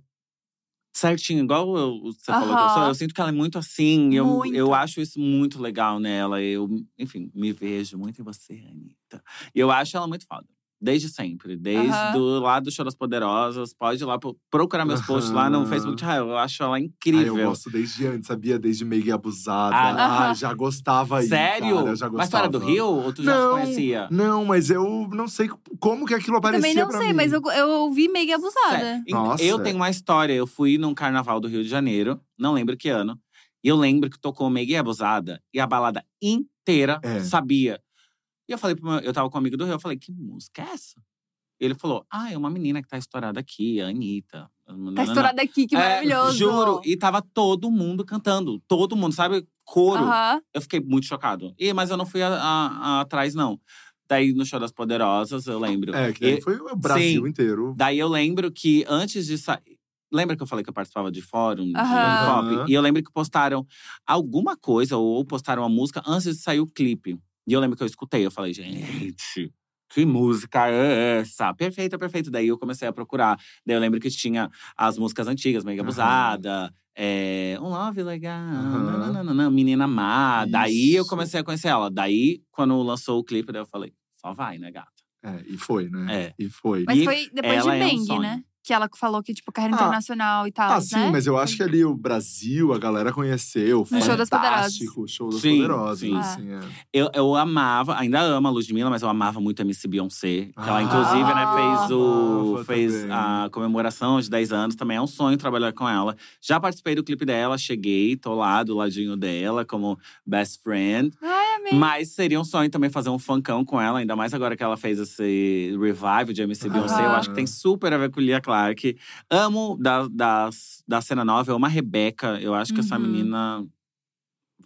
certinho, igual eu- você falou que eu sou. Eu sinto que ela é muito assim. Eu, Muito. eu acho isso muito legal nela. Eu, enfim, me vejo muito em você, Anitta. E eu acho ela muito foda. Desde sempre. Desde do lado do Show das Poderosas. Pode ir lá pro- procurar meus posts lá no. Facebook. Ah, eu acho ela Ah, incrível. eu gosto desde antes, sabia? Desde meio abusada. Ah, Ah, já gostava aí. Sério? Cara, eu já Mas tu era do gostava. Rio ou tu já Não, se conhecia? Não, mas eu não sei como que aquilo Eu aparecia também não sei, mim. mas eu, eu ouvi meio abusada. Sério. Nossa. Eu tenho uma história. Eu fui num carnaval do Rio de Janeiro, não lembro que ano. E eu lembro que tocou Meguei Abusada e a balada inteira É. sabia. E eu falei pro meu, eu tava com um amigo do Rio, eu falei, que música é essa? E ele falou, ah, é uma menina que tá estourada aqui, a Anitta. Tá estourada aqui, que É, maravilhoso. Juro. E tava todo mundo cantando. Todo mundo, sabe? Coro. Aham. Eu fiquei muito chocado. E, mas eu não fui a- a- a- atrás, não. Daí, no Show das Poderosas, eu lembro. É, que daí E- foi o Brasil Sim. inteiro. Daí eu lembro que antes de sair. Lembra que eu falei que eu participava de fórum de Aham. pop? E eu lembro que postaram alguma coisa, ou postaram a música antes de sair o clipe. E eu lembro que eu escutei, eu falei, gente, que música é essa? Perfeita, perfeita. Daí eu comecei a procurar. Daí eu lembro que tinha as músicas antigas, Mega. Abusada. É, um love legal, nananana, menina má. Daí eu Isso. comecei a conhecer ela. Daí, quando lançou o clipe, daí eu falei, só vai, né, gata? É, e foi, né? É. E foi. Mas E foi depois de ela é um Bang, né? Que ela falou que, tipo, carreira Ah. internacional e tal, Ah, né? sim, mas eu acho que ali o Brasil, a galera conheceu. No Show das o Show das Sim, Poderosas. sim. assim, é. Eu, eu amava, ainda amo a Ludmilla, mas eu amava muito a MC Beyoncé. Que ela, Ah, inclusive, né, fez, o, fez também. a comemoração de 10 anos. Também é um sonho trabalhar com ela. Já participei do clipe dela, cheguei, tô lá do ladinho dela, como best friend. Ai, amei. Mas seria um sonho também fazer um funkão com ela, ainda mais agora que ela fez esse revive de MC Beyoncé. Eu acho que tem super a ver com Lia Clark. Amo da, das- da cena nova, eu amo a Rebeca. Eu acho que essa Uhum. menina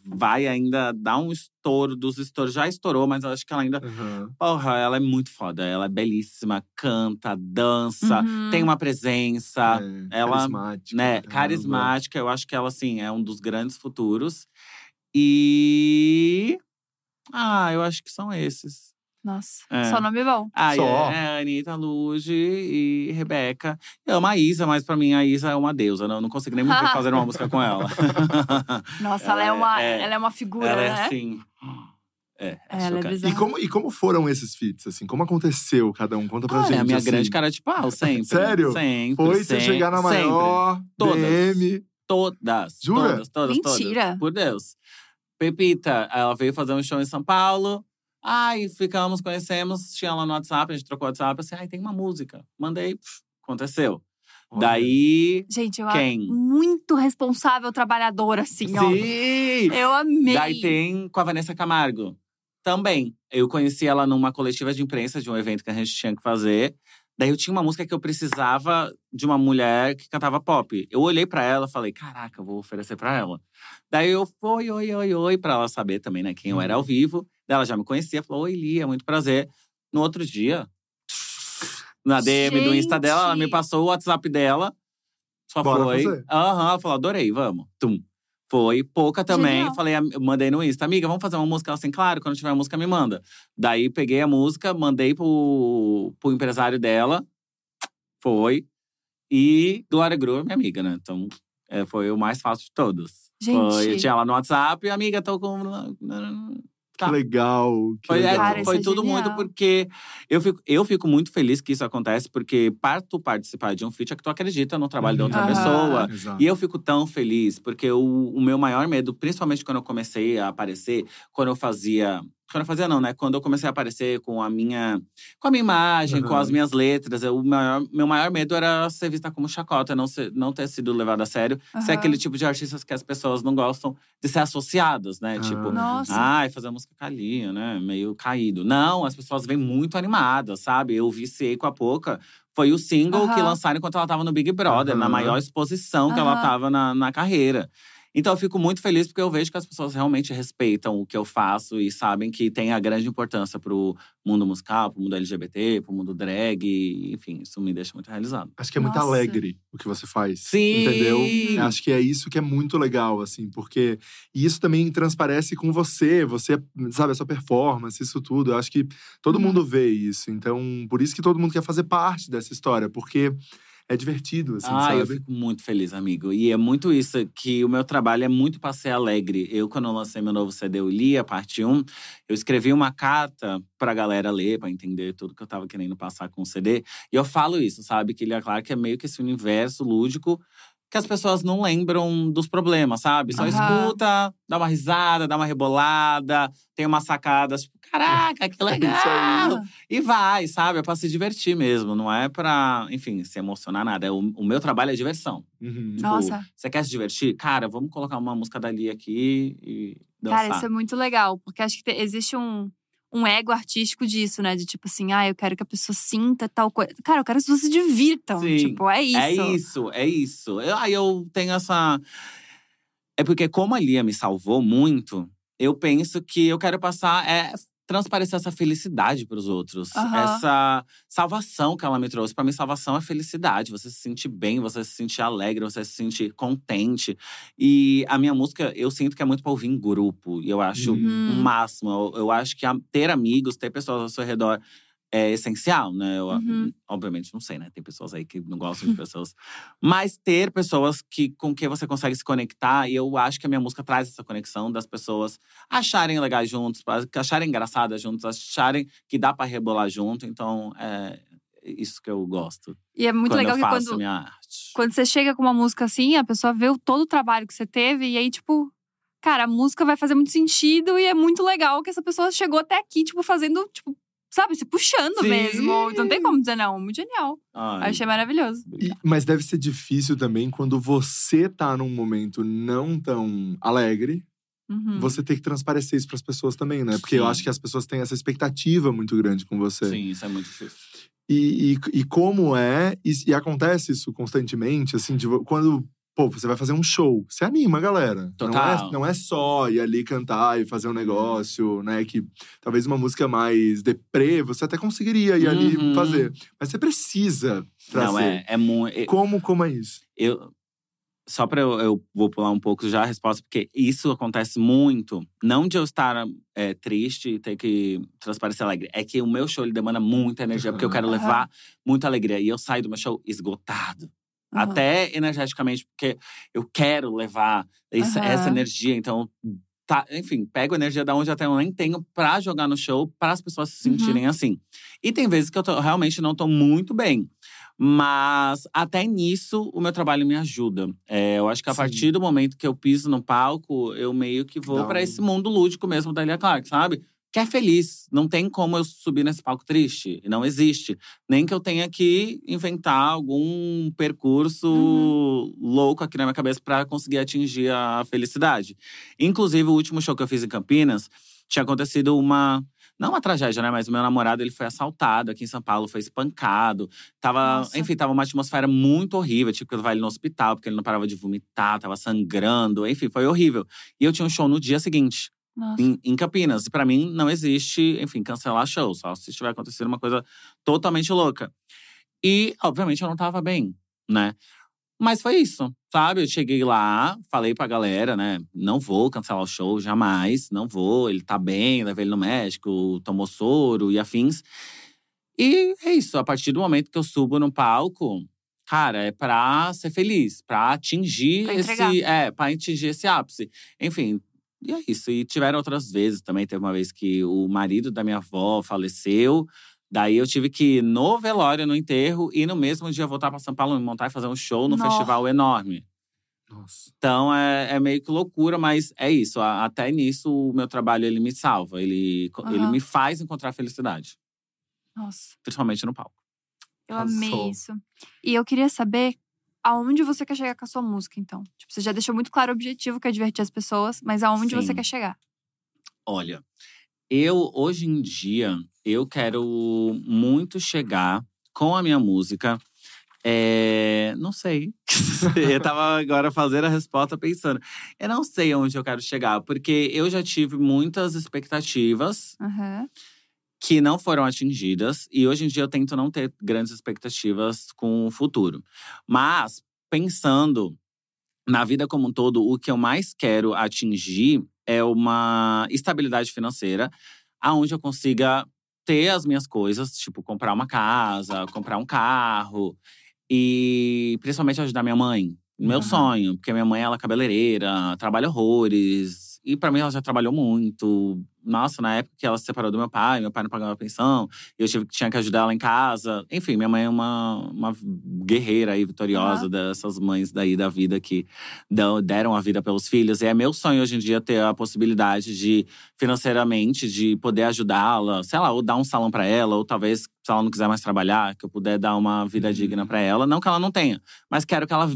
vai ainda dar um estouro dos estouros. Já estourou, mas eu acho que ela ainda. Aham. Porra, ela é muito foda. Ela é belíssima, canta, dança, Uhum. tem uma presença, É, ela, carismática. né? Carismática. Eu acho que ela, assim, é um dos grandes futuros. E. Ah, eu acho que são esses. Nossa, É. só nome bom. Ah, Só. é Anitta, Luge e Rebeca. Eu amo a Isa, mas pra mim a Isa é uma deusa. né? Eu não consigo nem fazer uma música com ela. Nossa, Ela ela, é é- uma, é- ela é uma figura, ela né? é assim. É, é Ela é bizarra. E como, e como foram esses feats, assim? Como aconteceu cada um? Conta pra Ah, gente. é a minha assim. grande cara de pau, sempre. Sério? Sempre. Foi você sempre, chegar na sempre. maior Todas. DM. Todas. Jura? Todas, todas, Mentira. todas. Por Deus. Pepita, ela veio fazer um show em São Paulo. Ai, ficamos, conhecemos, tinha ela no WhatsApp, a gente trocou o WhatsApp, assim, ai, tem uma música. Mandei, pff, aconteceu. Olha. Daí, Gente, eu Quem? acho muito responsável, trabalhadora, assim, ó. sim! Eu amei. Daí tem com a Vanessa Camargo. Também. Eu conheci ela numa coletiva de imprensa de um evento que a gente tinha que fazer. Daí eu tinha uma música que eu precisava de uma mulher que cantava pop. Eu olhei pra ela e falei, caraca, eu vou oferecer pra ela. Daí eu oi, oi, oi, oi, pra ela saber também, né, quem eu era ao vivo. Daí ela já me conhecia, falou, oi, Lia, muito prazer. No outro dia, na DM do Insta dela, ela me Gente. passou o WhatsApp dela. Só Bora foi. Aham, ela falou, adorei, vamos. Tum. Foi. Pouca também. Genial. Falei, mandei no Insta, amiga, vamos fazer uma música? Assim, claro, quando tiver música, me manda. Daí peguei a música, mandei pro, pro empresário dela. Foi. E Glória Groove, minha amiga, né? Então, é, foi o mais fácil de todos. Gente. Foi, tinha ela no WhatsApp, amiga, tô com. Que Tá. legal. Que Foi, é, legal. Cara, foi é tudo genial. muito porque eu fico, eu fico muito feliz que isso acontece, porque para tu participar de um feat é que tu acredita no trabalho da outra Aham. pessoa. Exato. E eu fico tão feliz, porque o, o meu maior medo, principalmente quando eu comecei a aparecer, quando eu fazia. Quando eu fazia, não, né? Quando eu comecei a aparecer com a minha, com a minha imagem, com Aham. as minhas letras, o maior, meu maior medo era ser vista como chacota, não, ser, não ter sido levado a sério. Ser Aham. aquele tipo de artistas que as pessoas não gostam de ser associadas, né? Ah. Tipo, Nossa. Ai, fazer música calinha, né? Meio caído. Não, as pessoas vêm muito animadas, sabe? Eu viciei com a Poca. Foi o single que lançaram enquanto ela tava no Big Brother, na maior exposição que ela tava na, na carreira. Então eu fico muito feliz porque eu vejo que as pessoas realmente respeitam o que eu faço e sabem que tem a grande importância pro mundo musical, pro mundo LGBT, pro mundo drag, enfim, isso me deixa muito realizado. Acho que é muito Nossa. alegre o que você faz. Sim! Entendeu? Acho que é isso que é muito legal, assim, porque e isso também transparece com você, você, sabe, a sua performance, isso tudo. Eu acho que todo Uhum. mundo vê isso. Então, por isso que todo mundo quer fazer parte dessa história, porque é divertido, assim, ah, sabe? eu fico muito feliz, amigo. E é muito isso, que o meu trabalho é muito pra ser alegre. Eu, quando eu lancei meu novo CD, eu li a parte 1, eu escrevi uma carta pra galera ler, pra entender tudo que eu tava querendo passar com o CD. E eu falo isso, sabe? Que ele é claro que é meio que esse universo lúdico que as pessoas não lembram dos problemas, sabe? Só Aham. escuta, dá uma risada, dá uma rebolada, tem umas sacadas, tipo, caraca, que isso legal! E vai, sabe? É pra se divertir mesmo. Não é pra, enfim, se emocionar nada. É O, o meu trabalho é diversão. Uhum. Tipo, Nossa, Você quer se divertir? Cara, vamos colocar uma música dali aqui e dançar. cara, isso é muito legal. Porque acho que te- existe um, um ego artístico disso, né? De tipo assim, ah, eu quero que a pessoa sinta tal coisa. Cara, eu quero que as pessoas se divirtam. Sim, Tipo, é isso. É isso, é isso. Eu- Aí eu tenho essa. É porque, como a Lia me salvou muito, eu penso que eu quero passar. É, transparecer essa felicidade para os outros. Aham. Essa salvação que ela me trouxe. Para mim, salvação é felicidade. Você se sentir bem, você se sentir alegre, você se sentir contente. E a minha música, eu sinto que é muito para ouvir em grupo. E eu acho Uhum. o máximo. Eu, eu acho que ter amigos, ter pessoas ao seu redor é essencial, né? Eu, Uhum. Obviamente, não sei, né? Tem pessoas aí que não gostam de pessoas. Mas ter pessoas que, com quem você consegue se conectar. E eu acho que a minha música traz essa conexão das pessoas acharem legais juntos, acharem engraçadas juntos, acharem que dá pra rebolar junto. Então, é isso que eu gosto. E é muito quando legal eu que quando, minha arte. quando você chega com uma música assim, a pessoa vê todo o trabalho que você teve. E aí, tipo, cara, a música vai fazer muito sentido. E é muito legal que essa pessoa chegou até aqui, tipo, fazendo, tipo, sabe, se puxando Sim. mesmo. Então não tem como dizer não. Muito genial. Ai, Achei maravilhoso. E- mas deve ser difícil também quando você tá num momento não tão alegre, Uhum. você ter que transparecer isso pras pessoas também, né? Porque eu Sim. acho que as pessoas têm essa expectativa muito grande com você. Sim, isso é muito difícil. E, e, e como é, e, e acontece isso constantemente, assim, de quando, pô, você vai fazer um show, você anima a galera. Não Total. é, não é só ir ali cantar e fazer um negócio, né? Que talvez uma música mais deprê, você até conseguiria ir ali Uhum. fazer. Mas você precisa trazer. Não, é, é muito. Como, como é isso? eu só para eu, eu vou pular um pouco já a resposta porque isso acontece muito não de eu estar é, triste e ter que transparecer alegre é que o meu show ele demanda muita energia porque eu quero levar muita alegria e eu saio do meu show esgotado Uhum. até energeticamente porque eu quero levar essa, Aham. essa energia então tá, enfim pego energia da onde até eu nem tenho pra jogar no show para as pessoas se Uhum. sentirem assim e tem vezes que eu tô- realmente não tô muito bem mas até nisso o meu trabalho me ajuda. É, eu acho que a Sim. partir do momento que eu piso no palco, eu meio que vou um- esse mundo lúdico mesmo da Lia Clark, sabe? Que é feliz. Não tem como eu subir nesse palco triste. Não existe. Nem que eu tenha que inventar algum percurso Uhum. louco aqui na minha cabeça pra conseguir atingir a felicidade. Inclusive, o último show que eu fiz em Campinas tinha acontecido uma. Não uma tragédia, né? Mas o meu namorado ele foi assaltado aqui em São Paulo, foi espancado. Tava, Nossa. enfim, tava uma atmosfera muito horrível. Tive que levar ele no hospital, porque ele não parava de vomitar, tava sangrando. Enfim, foi horrível. E eu tinha um show no dia seguinte. Em, em Campinas. E pra mim, não existe, enfim, cancelar show. Só se estiver acontecendo uma coisa totalmente louca. E, obviamente, eu não tava bem, né? Mas foi isso, sabe? Eu cheguei lá, falei pra galera, né? Não vou cancelar o show, jamais. Não vou. Ele tá bem, levei ele no médico, tomou soro e afins. E é isso. A partir do momento que eu subo no palco, cara, é pra ser feliz, pra atingir Pra esse. É, pra atingir esse ápice. Enfim. E é isso. E tiveram outras vezes também. Teve uma vez que o marido da minha avó faleceu. Daí eu tive que ir no velório, no enterro, e no mesmo dia voltar pra São Paulo, me montar e fazer um show no Nossa. festival enorme. Nossa. Então é, é meio que loucura, mas é isso. A- Até nisso o meu trabalho ele me salva, ele, ele Aham. me faz encontrar felicidade, Nossa. principalmente no palco. Eu Arrasou. amei isso. E eu queria saber aonde você quer chegar com a sua música, então. Tipo, você já deixou muito claro o objetivo, que é divertir as pessoas, mas aonde você Sim. quer chegar? Olha, eu hoje em dia eu quero muito chegar com a minha música É, não sei. eu tava agora fazendo a resposta pensando. Eu não sei onde eu quero chegar, porque eu já tive muitas expectativas Aham. Que não foram atingidas. E hoje em dia eu tento não ter grandes expectativas com o futuro. Mas, pensando na vida como um todo, o que eu mais quero atingir é uma estabilidade financeira, aonde eu consiga ter as minhas coisas, tipo comprar uma casa, comprar um carro e principalmente ajudar minha mãe. Meu Uhum. sonho, porque minha mãe ela é cabeleireira, trabalha horrores. E pra mim ela já trabalhou muito. Nossa, na época que ela se separou do meu pai, meu pai não pagava pensão, eu tive, tinha que ajudar ela em casa. Enfim, minha mãe é uma, uma guerreira aí, vitoriosa Aham. dessas mães daí da vida que dão- deram a vida pelos filhos. E é meu sonho hoje em dia ter a possibilidade de, financeiramente, de poder ajudá-la, sei lá, ou dar um salão pra ela, ou talvez, se ela não quiser mais trabalhar, que eu puder dar uma vida Uhum. digna pra ela. Não que ela não tenha, mas quero que ela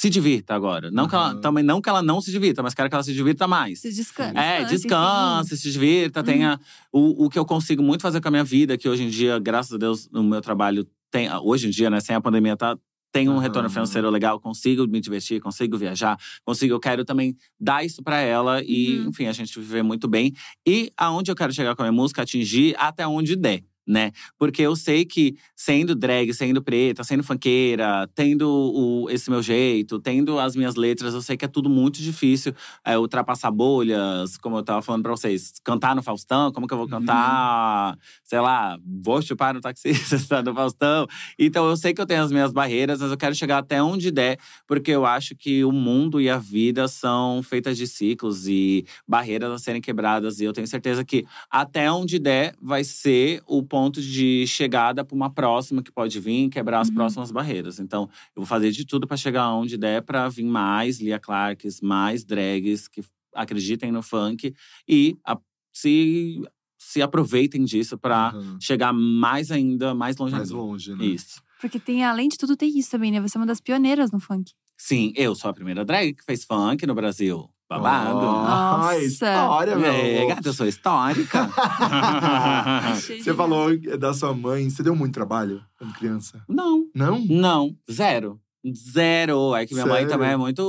se divirta agora. Não que ela, também não que ela não se divirta, mas quero que ela se divirta mais. Se descansa. É, enfim. descanse, se divirta, Uhum. tenha o, o que eu consigo muito fazer com a minha vida, que hoje em dia, graças a Deus, no meu trabalho tem. Hoje em dia, né, sem a pandemia, tá. Tem um Aham. retorno financeiro legal, consigo me divertir, consigo viajar, consigo. Eu quero também dar isso pra ela e, Uhum. enfim, a gente viver muito bem. E aonde eu quero chegar com a minha música, atingir até onde der. Né? Porque eu sei que sendo drag, sendo preta, sendo funkeira, tendo o, esse meu jeito, tendo as minhas letras, eu sei que é tudo muito difícil é, ultrapassar bolhas, como eu tava falando pra vocês. Cantar no Faustão, como que eu vou cantar? Sei lá, vou chupar no taxista no Faustão. Então eu sei que eu tenho as minhas barreiras, mas eu quero chegar até onde der, porque eu acho que o mundo e a vida são feitas de ciclos e barreiras a serem quebradas. E eu tenho certeza que até onde der vai ser o ponto de chegada para uma próxima que pode vir quebrar as Uhum. próximas barreiras. Então, eu vou fazer de tudo para chegar onde der para vir mais Lia Clarks, mais drags que acreditem no funk e a- se, se aproveitem disso para Aham. chegar mais ainda, mais longe Mais ainda. longe, né? Isso. Porque tem, além de tudo, tem isso também, né? Você é uma das pioneiras no funk. Sim, eu sou a primeira drag que fez funk no Brasil. Babado. Oh, Nossa. história, meu É, amor. gata, eu sou histórica. Você falou da sua mãe. Você deu muito trabalho quando criança? Não, Não? não, zero. Zero. É que minha mãe Sério? também é muito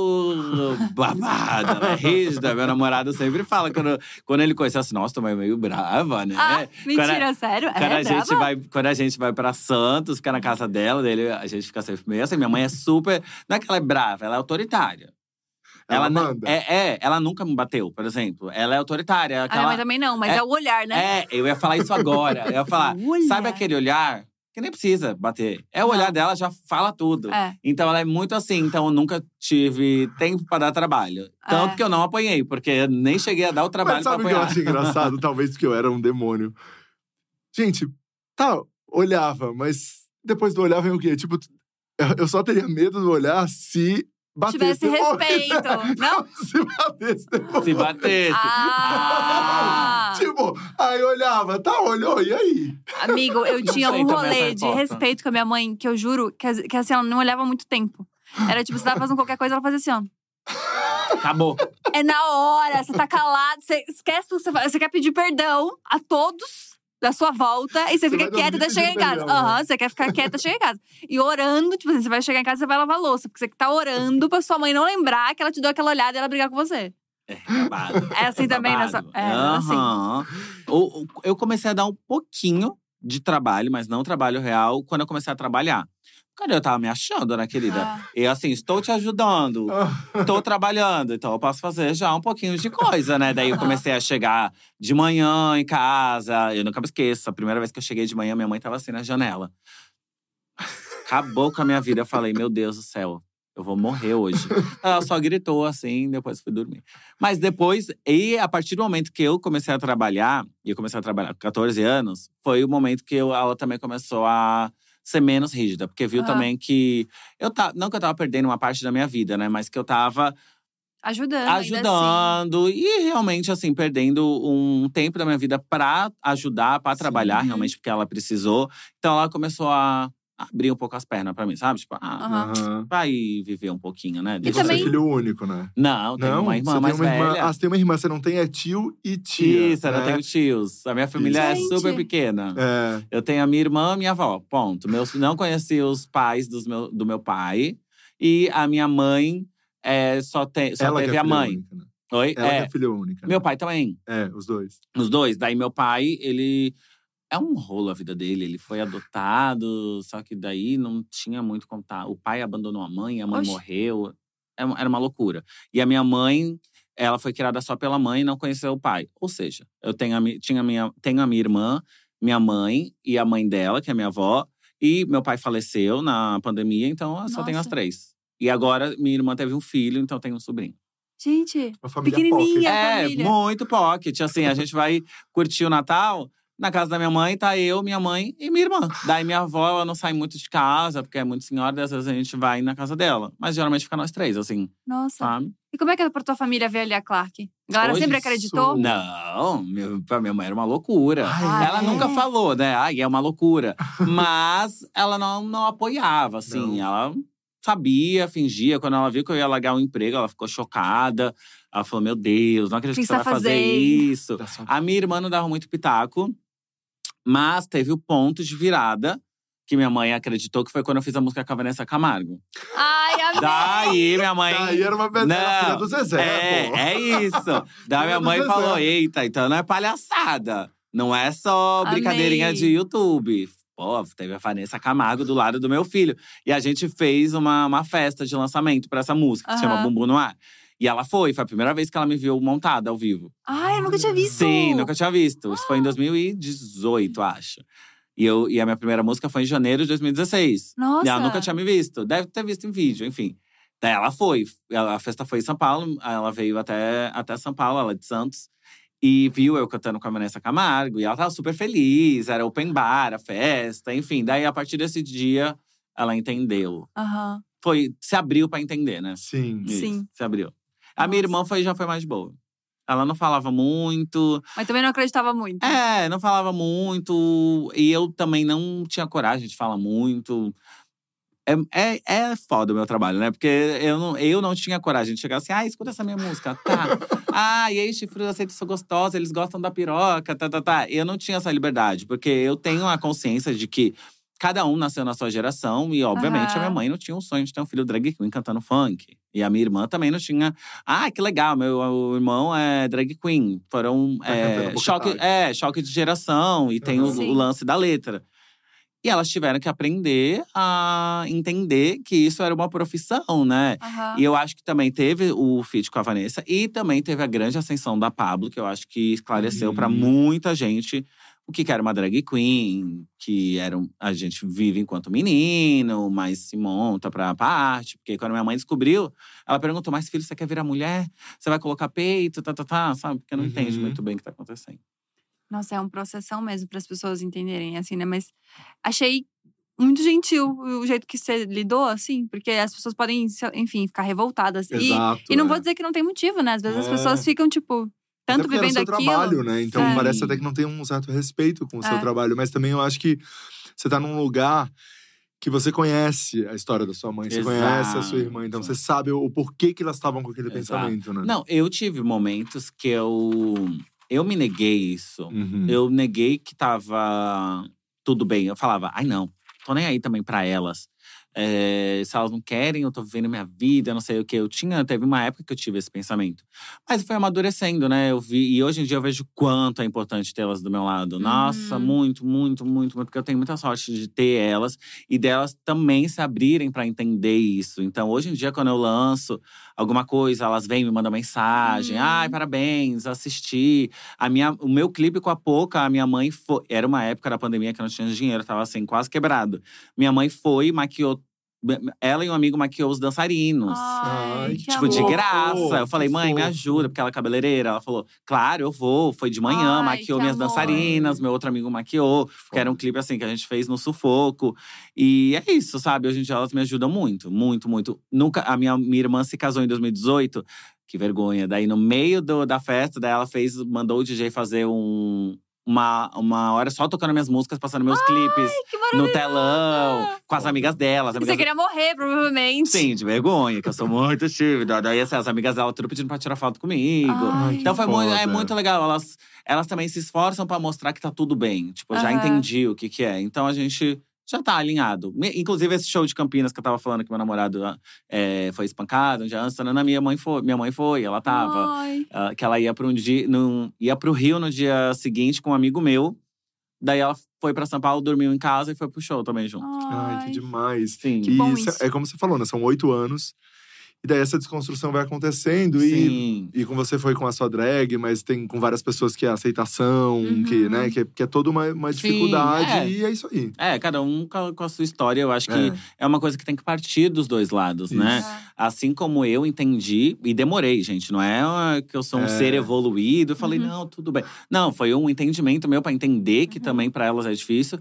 babada, ela é rígida. Meu namorado sempre fala, quando, quando ele conhece assim, nossa, tua mãe é meio brava, né? Ah, mentira, sério? Quando, é a gente brava? vai, quando a gente vai pra Santos, fica na casa dela, dele, a gente fica sempre meio assim. Minha mãe é super. Não é que ela é brava, ela é autoritária. Ela não- manda? É, é, ela nunca me bateu, por exemplo. Ela é autoritária. A minha Aquela, mãe também não, mas é- é, o olhar, né? é, eu ia falar isso agora. Eu ia falar, sabe aquele olhar que nem precisa bater? É o Não. olhar dela, já fala tudo. É. Então ela é muito assim, então eu nunca tive tempo pra dar trabalho. Tanto É. que eu não apanhei, porque nem cheguei a dar o trabalho Mas pra sabe o que eu apanhar. acho engraçado? Talvez porque eu era um demônio. Gente, tá, olhava, mas depois do olhar vem o quê? Tipo, eu- eu só teria medo do olhar se batesse. Tivesse respeito. Não? se batesse depois. Se batesse. Ah! Tipo, aí eu olhava, tá, olhou, e aí? Amigo, eu Não tinha um rolê de respeito com a minha mãe, que eu juro que, que assim, ela não olhava muito tempo. Era tipo, você tava fazendo qualquer coisa, ela fazia assim, ó. Acabou. É na hora, você tá calado, você esquece você faz. Você quer pedir perdão a todos da sua volta e você, Você fica quieta até chegar em casa. Aham, né? você quer ficar quieta até chegar em casa. E orando, tipo assim, você vai chegar em casa você vai lavar a louça, porque você tá orando pra sua mãe não lembrar que ela te deu aquela olhada e ela brigar com você. É, babado. É assim também nessa. É, assim. Aham. O- o- Eu comecei a dar um pouquinho de trabalho, mas não trabalho real, quando eu comecei a trabalhar. Cadê eu tava me achando, né, querida? Ah. E assim, estou te ajudando. Tô trabalhando, então eu posso fazer já um pouquinho de coisa, né? Daí eu comecei a chegar de manhã em casa. Eu nunca me esqueço. A primeira vez que eu cheguei de manhã, minha mãe tava assim na janela. Acabou com a minha vida. Eu falei, meu Deus do céu, eu vou morrer hoje. Ela só gritou assim, depois fui dormir. Mas depois, e a partir do momento que eu comecei a trabalhar, e eu comecei a trabalhar com 14 anos, foi o momento que eu- ela também começou a ser menos rígida. Porque viu Ah. também que eu tava. Não que eu tava perdendo uma parte da minha vida, né? Mas que eu tava Ajudando. assim. ajudando e realmente assim perdendo um tempo da minha vida pra ajudar, pra trabalhar realmente porque ela precisou. Então ela começou a abrir um pouco as pernas pra mim, sabe? Tipo, ah, Aham. Vai viver um pouquinho, né? E você também- é filho único, né? Não, tem uma irmã você mais tem uma irmã. velha. Ah, você tem uma irmã, você não tem é tio e tia. Isso, eu né? não tenho tios. A minha família é Gente. super pequena. É. Eu tenho a minha irmã e minha avó, ponto. Meus, não conheci os pais dos meu, do meu pai. E a minha mãe é, só, tem, só Ela que teve é a filha mãe. única, né? Oi? Ela que É. é filha única. né? Meu pai também. É, os dois. Os dois. Daí meu pai, ele… É um rolo a vida dele. Ele foi adotado, só que daí não tinha muito como tá. O pai abandonou a mãe, a mãe Oxe. morreu. É Era uma loucura. E a minha mãe, ela foi criada só pela mãe e não conheceu o pai. Ou seja, eu tenho a, tinha a minha, tenho a minha irmã, minha mãe e a mãe dela, que é minha avó. E meu pai faleceu na pandemia, então eu só tenho as três. E agora minha irmã teve um filho, então eu tenho um sobrinho. Gente, Uma família Pequenininha. pocket. É, família. muito pocket. Assim, a gente vai curtir o Natal. Na casa da minha mãe, tá eu, minha mãe e minha irmã. Daí minha avó, ela não sai muito de casa, porque é muito senhora. Às vezes a gente vai na casa dela. Mas geralmente fica nós três, assim, nossa. sabe? E como é que é pra tua família ver ali a Clark? A galera Hoje sempre acreditou? sou- Não, meu, pra minha mãe era uma loucura. Ai, ela é? nunca falou, né? Ai, é uma loucura. Mas ela não, não apoiava, assim. Não. Ela sabia, fingia. Quando ela viu que eu ia largar o emprego, ela ficou chocada. Ela falou: Meu Deus, não acredito que que você você vai tá fazer isso. Sua- A minha irmã não dava muito pitaco, mas teve o ponto de virada que minha mãe acreditou que foi quando eu fiz a música com a Vanessa Camargo. Ai, amei! Daí minha mãe. Daí era uma era a filha do Zezé, é, pô. é isso. Daí minha mãe falou: eita, então não é palhaçada. Não é só Amei. brincadeirinha de YouTube. Pô, teve a Vanessa Camargo do lado do meu filho. E a gente fez uma, uma festa de lançamento pra essa música, que se chama. Bumbum no Ar. E ela foi, foi a primeira vez que ela me viu montada ao vivo. Ai, eu nunca tinha visto. Sim, nunca tinha visto. Isso foi em 2018, acho. E, eu, e a minha primeira música foi em janeiro de 2016. Nossa. E ela nunca tinha me visto. Deve ter visto em vídeo, enfim. Daí ela foi. A festa foi em São Paulo. Ela veio até, até São Paulo, ela é de Santos. E viu eu cantando com a Vanessa Camargo. E ela tava super feliz. Era open bar, a festa, enfim. Daí, a partir desse dia, ela entendeu. Aham. Foi, se abriu pra entender, né? Sim. Isso, Sim. Se abriu. A minha irmã foi, já foi mais boa. Ela não falava muito. Mas também não acreditava muito. É, não falava muito. E eu também não tinha coragem de falar muito. É, é, é foda o meu trabalho, né? Porque eu não, eu não tinha coragem de chegar assim, ah, escuta essa minha música, tá. ah, e aí, chifrudo, aceita, sou gostosa, eles gostam da piroca, tá, tá, tá. Eu não tinha essa liberdade, porque eu tenho a consciência de que cada um nasceu na sua geração e, obviamente, a minha mãe não tinha um sonho de ter um filho drag queen cantando funk. E a minha irmã também não tinha. Ah, que legal, meu o irmão é drag queen. Foram Tá é, choque, é, choque de geração e tem o, Uhum. O lance da letra. E elas tiveram que aprender a entender que isso era uma profissão, né? Aham. E eu acho que também teve o feat com a Vanessa e também teve a grande ascensão da Pablo, que eu acho que esclareceu Uhum. pra muita gente o que que era uma drag queen, que era um- a gente vive enquanto menino, mas se monta pra parte. Porque quando minha mãe descobriu, ela perguntou: Mas filho, você quer virar mulher? Você vai colocar peito? Tá, tá, tá, sabe? Porque não entende Uhum. muito bem o que tá acontecendo. Nossa, é um processão mesmo para as pessoas entenderem, assim, né? Mas achei muito gentil o jeito que você lidou, assim, porque as pessoas podem, enfim, ficar revoltadas. E, Exato. e não é. vou dizer que não tem motivo, né? Às vezes as É. pessoas ficam, tipo, tanto porque era o vivendo seu aquilo. trabalho, né? Então parece até que não tem um certo respeito com o seu É. trabalho. Mas também eu acho que você tá num lugar que você conhece a história da sua mãe, você conhece a sua irmã, então Exato. você sabe o, porquê que elas estavam com aquele Exato. pensamento, né? Não, eu tive momentos que eu. Eu me neguei isso. Uhum. Eu neguei que tava tudo bem. Eu falava, ai não, tô nem aí também pra elas. É, se elas não querem, eu tô vivendo minha vida, não sei o que. Eu tinha, teve uma época que eu tive esse pensamento. Mas foi amadurecendo, né? Eu vi, e hoje em dia eu vejo quanto é importante tê-las do meu lado. Nossa, Uhum. muito, muito, muito, muito. Porque eu tenho muita sorte de ter elas e delas também se abrirem pra entender isso. Então, hoje em dia, quando eu lanço alguma coisa, elas vêm me mandam mensagem. Uhum. Ai, parabéns, assisti. A minha, o meu clipe com a Poca, a minha mãe foi. Era uma época da pandemia que eu não tinha dinheiro, tava assim, quase quebrado. Minha mãe foi, maquiou. Ela e um amigo maquiou os dançarinos. Ai, Tipo, de amor. graça. Eu falei, mãe, me ajuda, porque ela é cabeleireira. Ela falou, claro, eu vou. Foi de manhã, Ai, maquiou minhas amor. dançarinas, meu outro amigo maquiou. Que era um clipe assim que a gente fez no sufoco. E é isso, sabe? Hoje em dia elas me ajudam muito, muito, muito. Nunca. A minha, minha irmã se casou em 2018. Que vergonha. Daí, no meio do, da festa, daí ela fez, mandou o DJ fazer um, uma, uma hora só tocando minhas músicas, passando meus clipes Que no telão, com as amigas dela. As Você amigas queria morrer, provavelmente. Sim, de vergonha, que eu sou muito tímida. Daí, assim, as amigas dela tudo pedindo pra tirar foto comigo. Ai, então foi muito, é muito legal. Elas, elas também se esforçam pra mostrar que tá tudo bem. Tipo, eu já entendi o que que é. Então a gente já tá alinhado. Inclusive, esse show de Campinas que eu tava falando que meu namorado é, foi espancado, um dia antes, na minha mãe foi, minha mãe foi, ela tava. Ah, que ela ia para um dia, num, ia pro Rio no dia seguinte com um amigo meu. Daí ela foi pra São Paulo, dormiu em casa e foi pro show também junto. Ai, que Ai. demais. Sim. Que bom isso, isso. é como você falou, né? São oito anos. E daí essa desconstrução vai acontecendo. E, Sim. e com você foi com a sua drag, mas tem com várias pessoas que é aceitação, Uhum. que, né, que, é, que é toda uma, uma Sim, dificuldade. é. E é isso aí. É, cada um com a, sua história. Eu acho que É. é uma coisa que tem que partir dos dois lados, né? Isso. Assim como eu entendi, e demorei, gente. Não é ah, que eu sou um É. ser evoluído. Eu falei, Uhum. não, tudo bem. Não, foi um entendimento meu pra entender que também pra elas é difícil.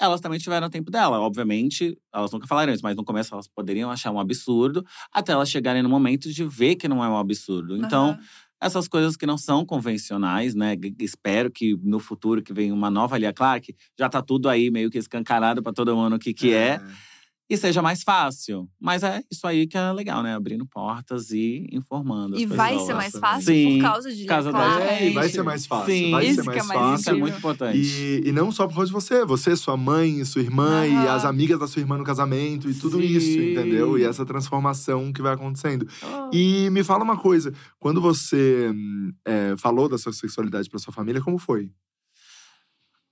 Elas também tiveram o tempo dela. Obviamente, elas nunca falaram isso, mas no começo elas poderiam achar um absurdo, até elas chegarem no momento de ver que não é um absurdo. Então, Aham. essas coisas que não são convencionais, né? Espero que no futuro que venha uma nova Lia Clark, já tá tudo aí meio que escancarado pra todo mundo o que que é e seja mais fácil. Mas é isso aí que é legal, né? Abrindo portas e informando. as E vai pessoas. ser mais fácil Sim, por causa de por causa da gente. É, vai ser mais fácil. Sim. vai Isso ser que mais é mais fácil. Isso é muito importante. E, e não só por causa de você, você, sua mãe, sua irmã e Aham. as amigas da sua irmã no casamento e tudo Sim. isso, entendeu? E essa transformação que vai acontecendo. Oh. E me fala uma coisa, quando você hum, é, falou da sua sexualidade pra sua família, como foi?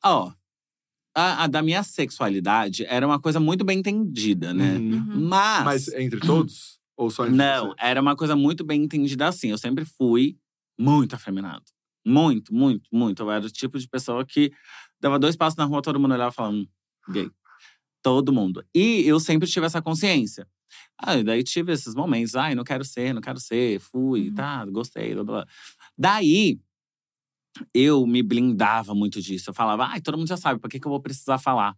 Ó, a, a da minha sexualidade era uma coisa muito bem entendida, né? Uhum. Uhum. Mas. Mas entre todos? Ou só entre Não, você? era uma coisa muito bem entendida assim. Eu sempre fui muito afeminado. Muito, muito, muito. Eu era o tipo de pessoa que dava dois passos na rua, todo mundo olhava e falava, hum, gay. Todo mundo. E eu sempre tive essa consciência. Ah, e daí tive esses momentos, ai, não quero ser, não quero ser, fui, Uhum. tá, gostei, blá, blá. Daí, eu me blindava muito disso. Eu falava, ai, todo mundo já sabe, por que, que eu vou precisar falar?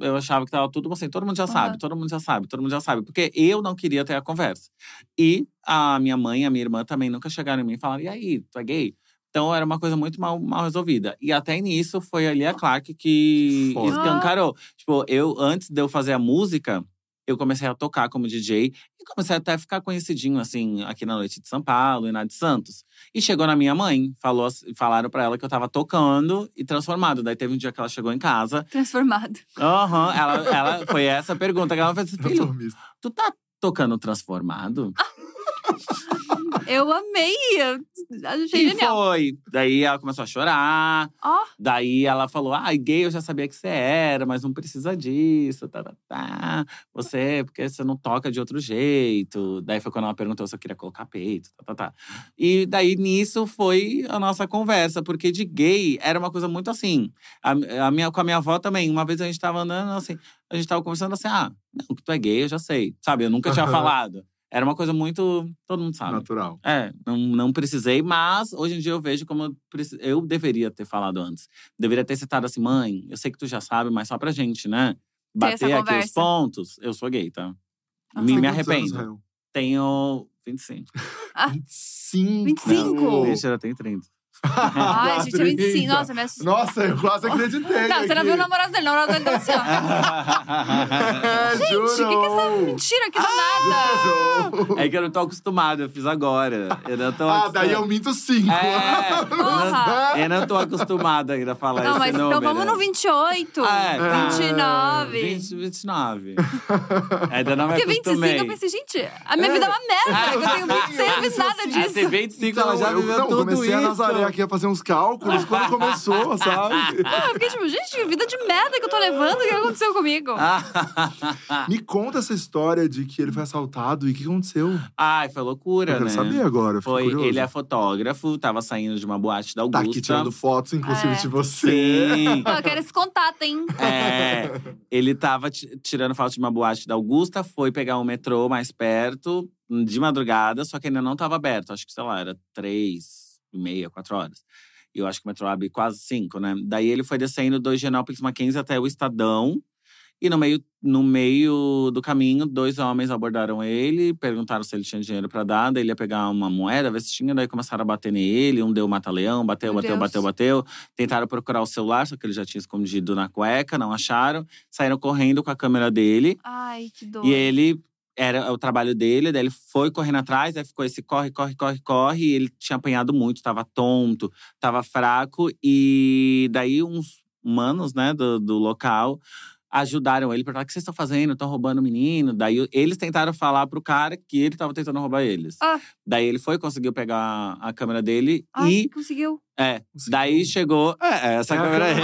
Eu achava que tava tudo assim, todo mundo já sabe, Aham. todo mundo já sabe, todo mundo já sabe. Porque eu não queria ter a conversa. E a minha mãe e a minha irmã também nunca chegaram em mim e falaram, e aí, tu é gay? Então era uma coisa muito mal, mal resolvida. E até nisso foi ali a Clark que Foda. escancarou. Tipo, eu, antes de eu fazer a música, eu comecei a tocar como DJ e comecei até a ficar conhecidinho, assim, aqui na noite de São Paulo e na de Santos. E chegou na minha mãe, falou, falaram pra ela que eu tava tocando e transformado. Daí teve um dia que ela chegou em casa. Transformado. Aham, ela, ela foi essa a pergunta que ela fez: Filho, tu tá tocando transformado? Eu amei. Eu achei E genial. foi. Daí ela começou a chorar. Ó, Daí ela falou: ai, gay, eu já sabia que você era, mas não precisa disso. Tá, tá, tá. Você, porque você não toca de outro jeito. Daí foi quando ela perguntou se eu queria colocar peito. Tá, tá, tá. E daí nisso foi a nossa conversa, porque de gay era uma coisa muito assim. A, a minha, com a minha avó também, uma vez a gente tava andando assim, a gente tava conversando assim: ah, não, que tu é gay, eu já sei. Sabe, eu nunca tinha falado. Era uma coisa muito. Todo mundo sabe. Natural. É, não, não precisei, mas hoje em dia eu vejo como eu, eu deveria ter falado antes. Deveria ter citado assim, mãe, eu sei que tu já sabe, mas só pra gente, né? Bater aqui os conversa. pontos. Eu sou gay, tá? Nossa. Me, me anos, arrependo. Rael? Tenho 25. 25. 25? Não, Deixa, eu tenho 30. Ai, gente, é 25. Nossa, me assustou. Nossa, eu quase acreditei. Não, você não aqui. viu o namorado dele. O namorado dele tá assim, ó. É, Gente, o que que é essa mentira aqui do nada? Jurou. é que eu não tô acostumado, eu fiz agora. Eu não tô Ah, daí eu minto cinco. É, eu não, eu não tô acostumado ainda a falar Não, esse mas então número. vamos no 28. É, tá. 29. 20, 29. Ainda não me Porque 25, acostumei. eu pensei, gente, a minha vida é uma merda. Eu tenho 26, eu não fiz nada Ah, disso. tem 25, Então, ela já eu, viveu não, tudo isso. a Nazaré aqui a fazer uns cálculos quando começou, sabe? Não, eu fiquei tipo, gente, que vida de merda que eu tô levando. O que aconteceu comigo? Me conta essa história de que ele foi assaltado e o que aconteceu. Ai, foi loucura, eu quero né? saber agora. Foi, curioso. ele é fotógrafo, tava saindo de uma boate da Tá Augusta. aqui tirando fotos, inclusive, É. de você. Sim. Eu quero esse contato, hein? É, ele tava ti- tirando foto de uma boate da Augusta, foi pegar um metrô mais perto, de madrugada, só que ainda não tava aberto. Acho que, sei lá, era três e meia, quatro horas. E eu acho que o metrô abre quase cinco, né? Daí ele foi descendo do Higienópolis Mackenzie até o Estadão. E no meio, no meio do caminho, dois homens abordaram ele, perguntaram se ele tinha dinheiro pra dar. Daí ele ia pegar uma moeda, ver se tinha. Daí começaram a bater nele. Um deu mata-leão, bateu, Meu bateu, Deus. bateu, bateu. Tentaram procurar o celular, só que ele já tinha escondido na cueca, não acharam. Saíram correndo com a câmera dele. Ai, que dor. E ele era o trabalho dele, daí ele foi correndo atrás, aí ficou esse corre, corre, corre, corre. E ele tinha apanhado muito, tava tonto, tava fraco. E daí uns humanos, né, do, do local ajudaram ele, perguntaram: o que vocês estão fazendo? Estão roubando o menino? Daí eles tentaram falar pro cara que ele tava tentando roubar eles. Ah. Daí ele foi, conseguiu pegar a câmera dele Ai, e. conseguiu. É, daí chegou. É, essa É câmera aí.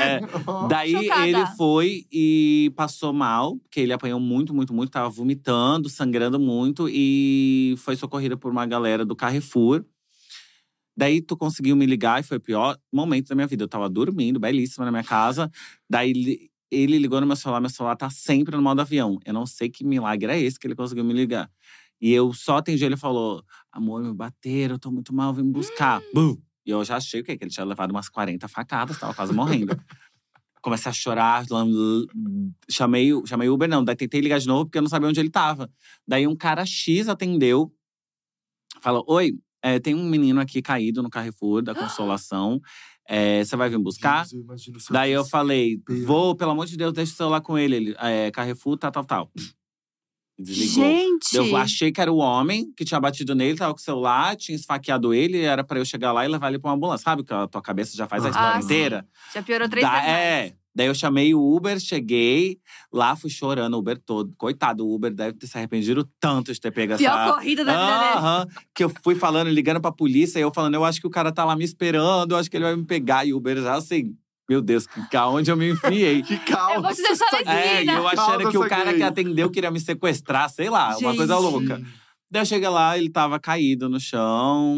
É. aí. Daí Chocada. ele foi e passou mal, porque ele apanhou muito, muito, muito, tava vomitando, sangrando muito e foi socorrido por uma galera do Carrefour. Daí tu conseguiu me ligar e foi o pior momento da minha vida. Eu tava dormindo, belíssima na minha casa. Daí ele, ligou no meu celular, meu celular tá sempre no modo avião. Eu não sei que milagre é esse que ele conseguiu me ligar. E eu só atendi, ele falou: Amor, me bateram, eu tô muito mal, vem me buscar. Bum! E eu já achei o quê? Que ele tinha levado umas 40 facadas, tava quase morrendo. Comecei a chorar, lam- chamei, o- chamei o Uber, não. Daí tentei ligar de novo porque eu não sabia onde ele tava. Daí um cara X atendeu, falou: Oi, é, tem um menino aqui caído no Carrefour da Consolação. É, Você vai vir buscar? Jesus, eu Daí eu falei. Vou, pelo amor de Deus, deixa o celular com ele. ele é, Carrefour, tal, tal, tal. Desligou. Gente! Eu achei que era o homem que tinha batido nele, tava com o celular, tinha esfaqueado ele, era pra eu chegar lá e levar ele pra uma ambulância. Sabe que a tua cabeça já faz a Ah, história sim. inteira? Já piorou três Da- vezes mais. é. Daí eu chamei o Uber, cheguei, lá fui chorando o Uber todo. Coitado, o Uber deve ter se arrependido tanto de ter pego Pior essa. corrida da vida dele. Aham, que eu fui falando, ligando pra polícia, e eu falando, eu acho que o cara tá lá me esperando, eu acho que ele vai me pegar. E o Uber já assim, meu Deus, que- aonde eu me enfiei. Que calma. Eu vou te deixar É, e eu achando Calma, que o cara que atendeu queria me sequestrar, sei lá, uma coisa Gente. louca. Daí eu cheguei lá, ele tava caído no chão,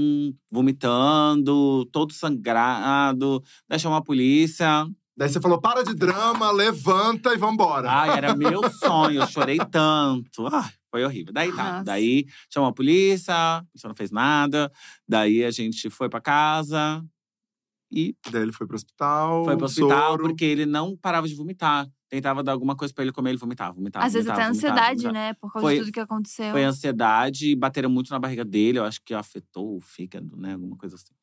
vomitando, todo sangrado. Daí chamou a polícia. Daí você falou: para de drama, levanta e vambora. Ai, era meu sonho, eu chorei tanto. Ai, foi horrível. Daí tá. Nossa. Daí chamou a polícia, a polícia não fez nada. Daí a gente foi pra casa e Daí ele foi pro hospital. foi pro hospital soro. porque ele não parava de vomitar. Tentava dar alguma coisa pra ele comer, ele vomitava, vomitava. Às vezes até vomitava, vomitava, ansiedade, vomitava. né? Por causa Foi- de tudo que aconteceu. Foi ansiedade e bateram muito na barriga dele. Eu acho que afetou o fígado, né? Alguma coisa assim.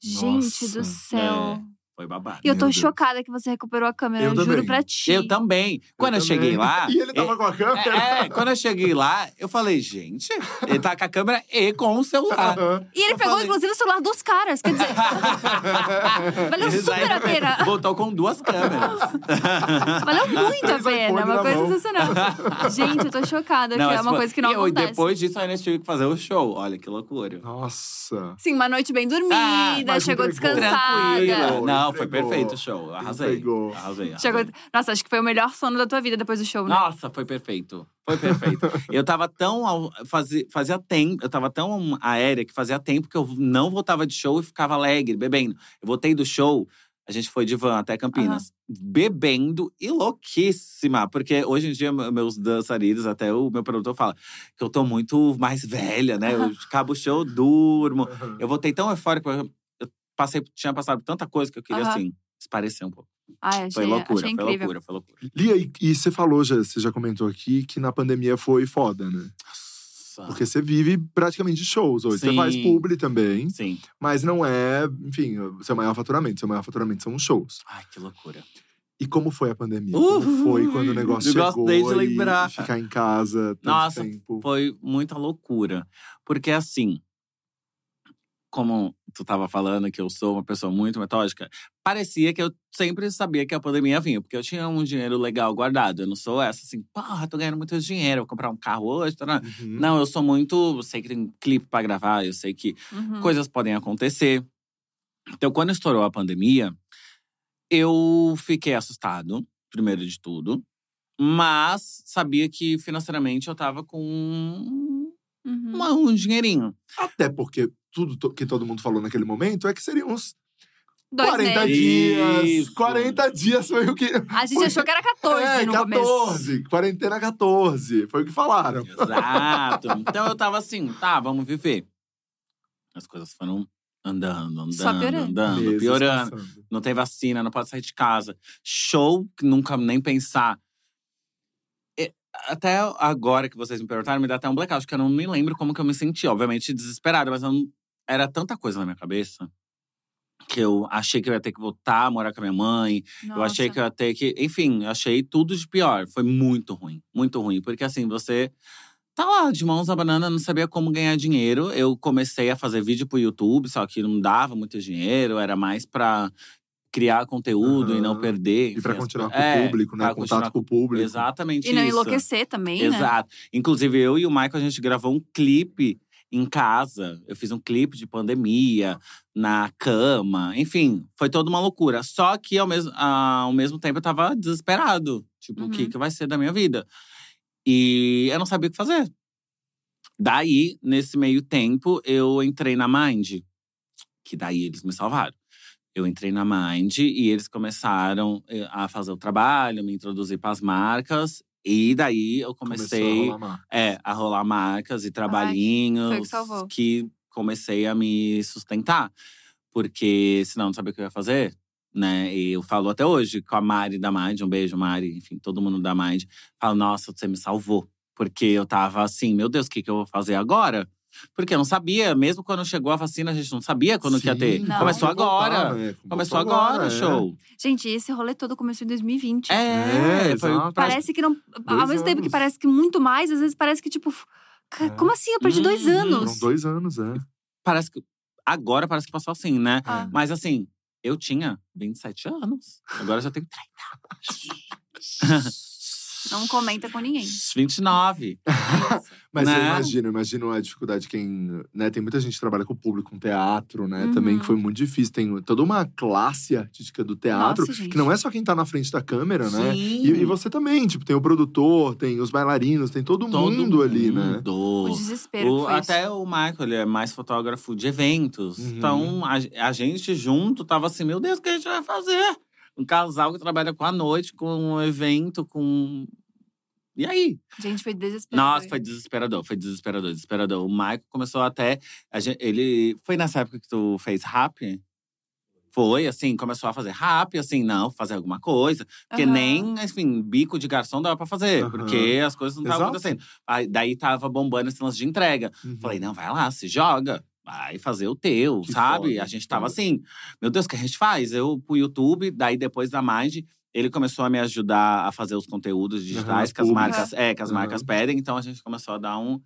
Gente Nossa, do céu. Foi babado. E eu tô Meu Deus. chocada que você recuperou a câmera. Eu Eu, juro pra ti. Eu também. Quando eu, também. cheguei lá. E ele tava com a câmera? É, é, quando eu cheguei lá, eu falei, gente, ele tá com a câmera e com o celular. E ele Eu pegou, falei- inclusive, o celular dos caras. Quer dizer, valeu Ele super a pena. Voltou com duas câmeras. Valeu muito a pena. Uma coisa mão. sensacional. Gente, eu tô chocada, que é uma foi- coisa que não e eu, acontece. depois disso, eu ainda tive que fazer o show. Olha que loucura. Nossa. Sim, uma noite bem dormida, Ah, chegou entregou. descansada. Tranquila. Não, foi Entregou. perfeito o show. Arrasei. Entregou. Arrasei. arrasei. Chegou... Nossa, acho que foi o melhor sono da tua vida depois do show, né? Nossa, foi perfeito. Foi perfeito. eu tava tão. ao- Fazia, fazia tempo. Eu tava tão aérea que fazia tempo que eu não voltava de show e ficava alegre, bebendo. Eu voltei do show, a gente foi de van até Campinas. Bebendo e louquíssima. Porque hoje em dia, me- meus dançarinos, até o meu produtor fala que eu tô muito mais velha, né? Eu acabo o show, eu durmo. Eu voltei tão eufórico. Passei, tinha passado por tanta coisa que eu queria, Aham. assim, esparecer um pouco. Ai, achei, Foi loucura, achei foi loucura, foi loucura. Lia, e, e você falou, já, você já comentou aqui, que na pandemia foi foda, né? Nossa. Porque você vive praticamente de shows hoje. Você Sim. faz publi também, Sim. mas não é, enfim, seu maior faturamento. Seu maior faturamento são os shows. Ai, que loucura. E como foi a pandemia? Como foi quando o negócio eu chegou gostei de e- lembrar. e ficar em casa tanto Nossa, tempo? Foi muita loucura. Porque assim, como tu tava falando que eu sou uma pessoa muito metódica, parecia que eu sempre sabia que a pandemia vinha, porque eu tinha um dinheiro legal guardado. Eu não sou essa assim, porra, tô ganhando muito dinheiro, vou comprar um carro hoje. Uhum. Não, eu sou muito. Eu sei que tem clipe pra gravar, eu sei que Uhum. coisas podem acontecer. Então, quando estourou a pandemia, eu fiquei assustado, primeiro de tudo. Mas sabia que financeiramente eu tava com Uhum. um dinheirinho. Até porque tudo to- que todo mundo falou naquele momento é que seriam uns Dois 40 meses. dias. Isso. 40 dias foi o que. A gente achou que era 14 é, no 14. Quarentena 14. Foi o que falaram. Exato. então eu tava assim, tá, vamos viver. As coisas foram andando, Só andando, piorando. andando, piorando. Não tem vacina, não pode sair de casa. Show, que nunca nem pensar. Até agora que vocês me perguntaram, me dá até um blackout, que eu não me lembro como que eu me senti. Obviamente desesperada, mas eu não- era tanta coisa na minha cabeça que eu achei que eu ia ter que voltar a morar com a minha mãe. Eu achei que eu ia ter que. Enfim, eu achei tudo de pior. Foi muito ruim, muito ruim. Porque assim, você tá lá de mãos na banana, não sabia como ganhar dinheiro. Eu comecei a fazer vídeo pro YouTube, só que não dava muito dinheiro, era mais pra criar conteúdo e não perder. E pra enfim, as continuar co- com é, o público, né? pra Contato com o público. Exatamente E não isso. enlouquecer também, né? Exato. Inclusive, eu e o Michael, a gente gravou um clipe em casa. Eu fiz um clipe de pandemia, na cama. Enfim, foi toda uma loucura. Só que, ao mesmo, ao mesmo tempo, eu tava desesperado. Tipo, o que, Uhum. que vai ser da minha vida? E eu não sabia o que fazer. Daí, nesse meio tempo, eu entrei na Mind. Que daí eles me salvaram. Eu entrei na Mind e eles começaram eh, a fazer o trabalho, me introduzir para as marcas. E daí eu comecei a rolar é, a rolar marcas e trabalhinhos o que que comecei a me sustentar. Porque senão eu não sabia o que eu ia fazer. Né? E eu falo até hoje com a Mari da Mind, um beijo, Mari, enfim, todo mundo da Mind. Falo, nossa, você me salvou. Porque eu tava assim, meu Deus, o que, que eu vou fazer agora? Porque eu não sabia, mesmo quando chegou a vacina, a gente não sabia quando que ia ter. Sim, Não. Começou voltar, agora. né? Como Começou agora o é. show. Gente, esse rolê todo começou em 2020. É, É, foi. Parece que não. Ao Dois mesmo tempo que parece que muito mais, às vezes parece que, tipo. É. Como assim? Eu perdi dois Uhum. anos. Foram dois anos, é. Parece que. Agora parece que passou assim, né? Ah. Mas assim, eu tinha 27 anos. Agora eu já tenho Não comenta com ninguém. 29. Mas eu Né? imagino, imagino a dificuldade de quem, né, tem muita gente que trabalha com o público, com teatro, né, também Uhum. que foi muito difícil. Tem toda uma classe artística do teatro, Nossa, que não é só quem tá na frente da câmera, né? Sim. E, e você também, tipo, tem o produtor, tem os bailarinos, tem todo, Todo mundo ali, né? mundo. O desespero O- que foi até isso. o Michael, ele é mais fotógrafo de eventos. Uhum. Então, a, a gente junto tava assim, meu Deus, o que a gente vai fazer? Um casal que trabalha com a noite, com um evento, com… E aí? Gente, foi desesperador. Nossa, foi desesperador, foi desesperador, desesperador. O Michael começou até. a gen- ele. Foi nessa época que tu fez rap? Foi, assim, começou a fazer rap, assim, não, fazer alguma coisa. Porque Aham. nem, enfim, bico de garçom dava pra fazer, Aham. porque as coisas não estavam acontecendo. Aí, daí tava bombando esse lance de entrega. Uhum. Falei, não, vai lá, se joga. Vai fazer o teu, Que sabe? foda, a gente tava assim, meu Deus, o que a gente faz? Eu pro YouTube, daí depois da Mind, ele começou a me ajudar a fazer os conteúdos digitais as que as públicas. marcas, é, que as Aham. marcas pedem. Então a gente começou a dar um,